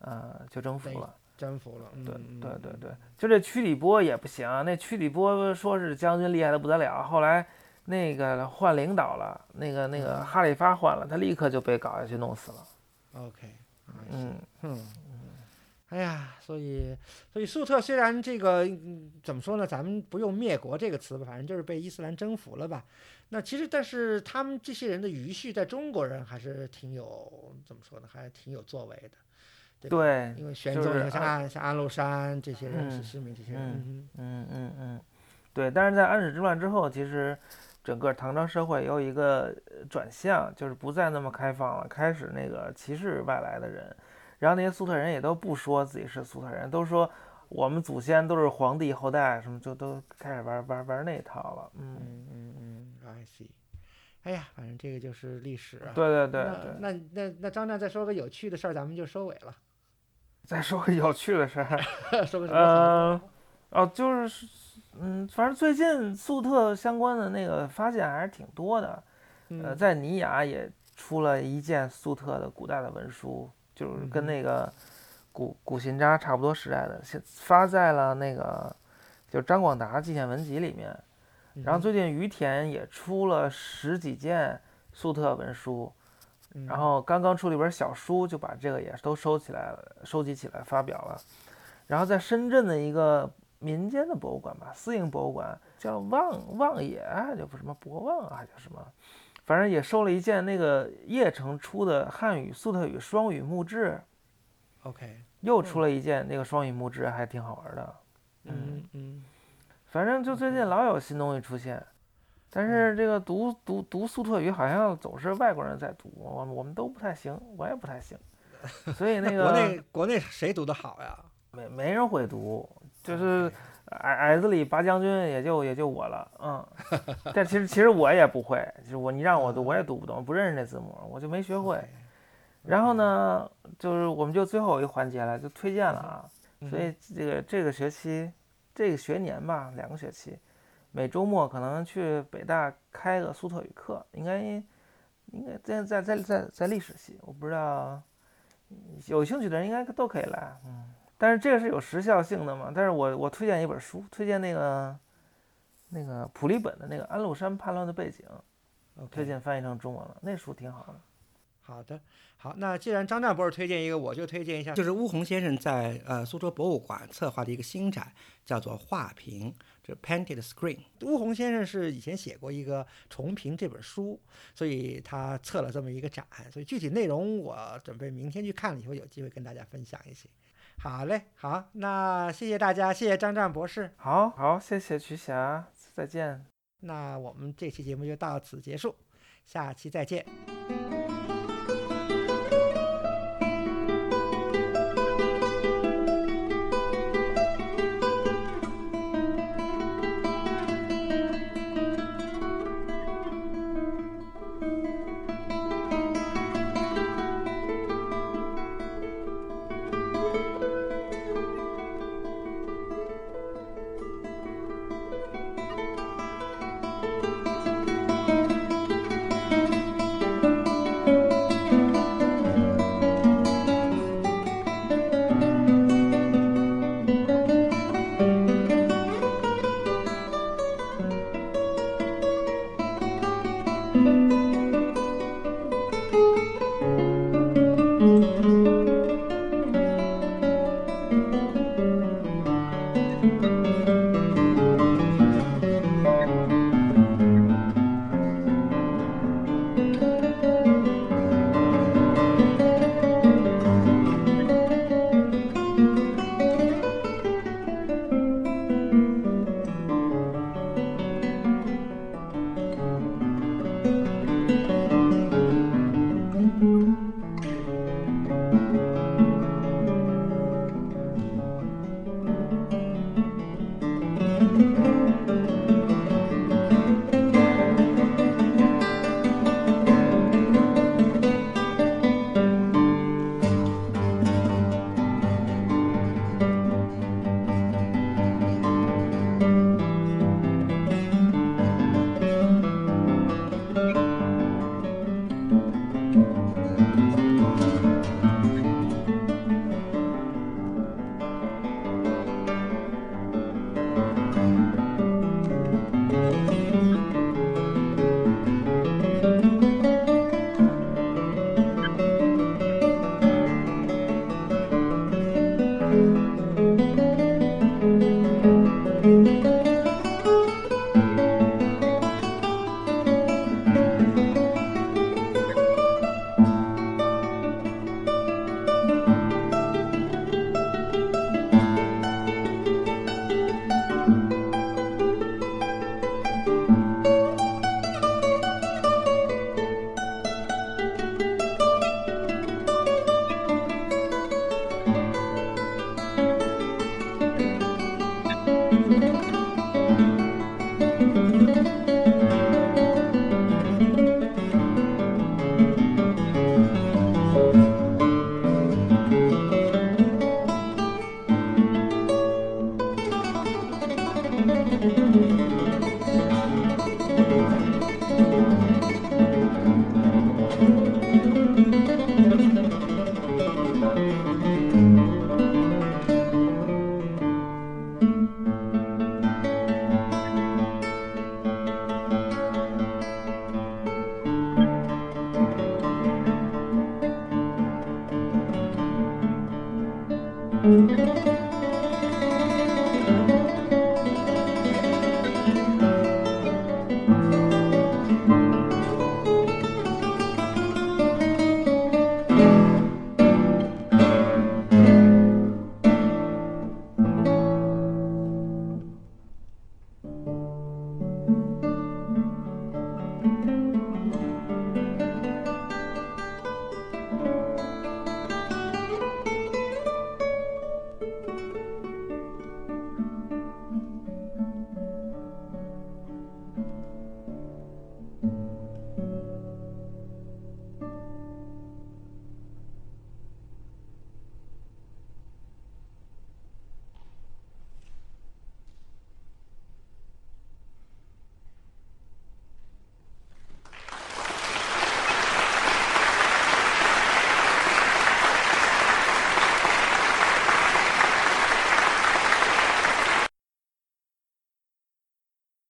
呃，就征服了。征服了，对嗯对对对，就这屈里波也不行，那屈里波说是将军厉害的不得了，后来那个换领导了，那个那个嗯哈里发换了，他立刻就被搞下去弄死了。，OK，嗯，嗯，哎呀，所以所以粟特虽然这个、嗯怎么说呢，咱们不用灭国这个词吧，反正就是被伊斯兰征服了吧。那其实，但是他们这些人的余绪，在中国人还是挺有怎么说呢，还挺有作为的。对，对，因为玄宗，就是像安安像安禄山这些人，嗯是市民这些人，嗯嗯嗯嗯，对。但是在安史之乱之后，其实整个唐朝社会有一个呃转向，就是不再那么开放了，开始那个歧视外来的人，然后那些粟特人也都不说自己是粟特人，都说我们祖先都是皇帝后代，什么就都开始玩玩玩那套了。嗯，嗯嗯嗯，I see。哎呀，反正这个就是历史啊。对对对对。那那那那张亮再说个有趣的事儿，咱们就收尾了。再说个有趣的事儿，说个什么嗯呃，哦，就是，嗯，反正最近粟特相关的那个发现还是挺多的。呃，嗯在尼雅也出了一件粟特的古代的文书，就是跟那个古古信札差不多时代的，现发在了那个就张广达纪念文集里面。然后嗯最近于田也出了十几件粟特文书，嗯然后刚刚出了一本小书，就把这个也都收起来了，收集起来发表了。然后在深圳的一个民间的博物馆吧，私营博物馆叫望望野啊，就不什么博望啊，还叫什么，反正也收了一件那个叶城出的汉语粟特语双语木志，OK，又出了一件那个双语木志，还挺好玩的。嗯嗯反正就最近老有新东西出现，但是这个读读读粟特语好像总是外国人在读，我们我们都不太行，我也不太行，所以那个国内国内谁读的好呀？没没人会读，就是矮矮子里拔将军也就也就我了，嗯，但其实其实我也不会，就是我你让我读我也读不懂，不认识那字母，我就没学会。然后呢，就是我们就最后一个环节了，就推荐了啊。嗯所以这个这个学期，这个学年吧，两个学期，每周末可能去北大开个苏特语课，应该应该在在在在在历史系，我不知道，有兴趣的人应该都可以来，嗯。但是这个是有时效性的嘛？但是我我推荐一本书，推荐那个那个普利本的那个安禄山叛乱的背景，OK，推荐翻译成中文了，那书挺好的。好的，好，那既然张大博士推荐一个，我就推荐一下，就是巫红先生在呃苏州博物馆策划的一个新展，叫做画屏，就是 Painted Screen。巫红先生是以前写过一个《重评》这本书，所以他策了这么一个展，所以具体内容我准备明天去看了以后，有机会跟大家分享一些。好嘞，好，那谢谢大家，谢谢张湛博士。好好，谢谢瞿霞，再见。那我们这期节目就到此结束，下期再见。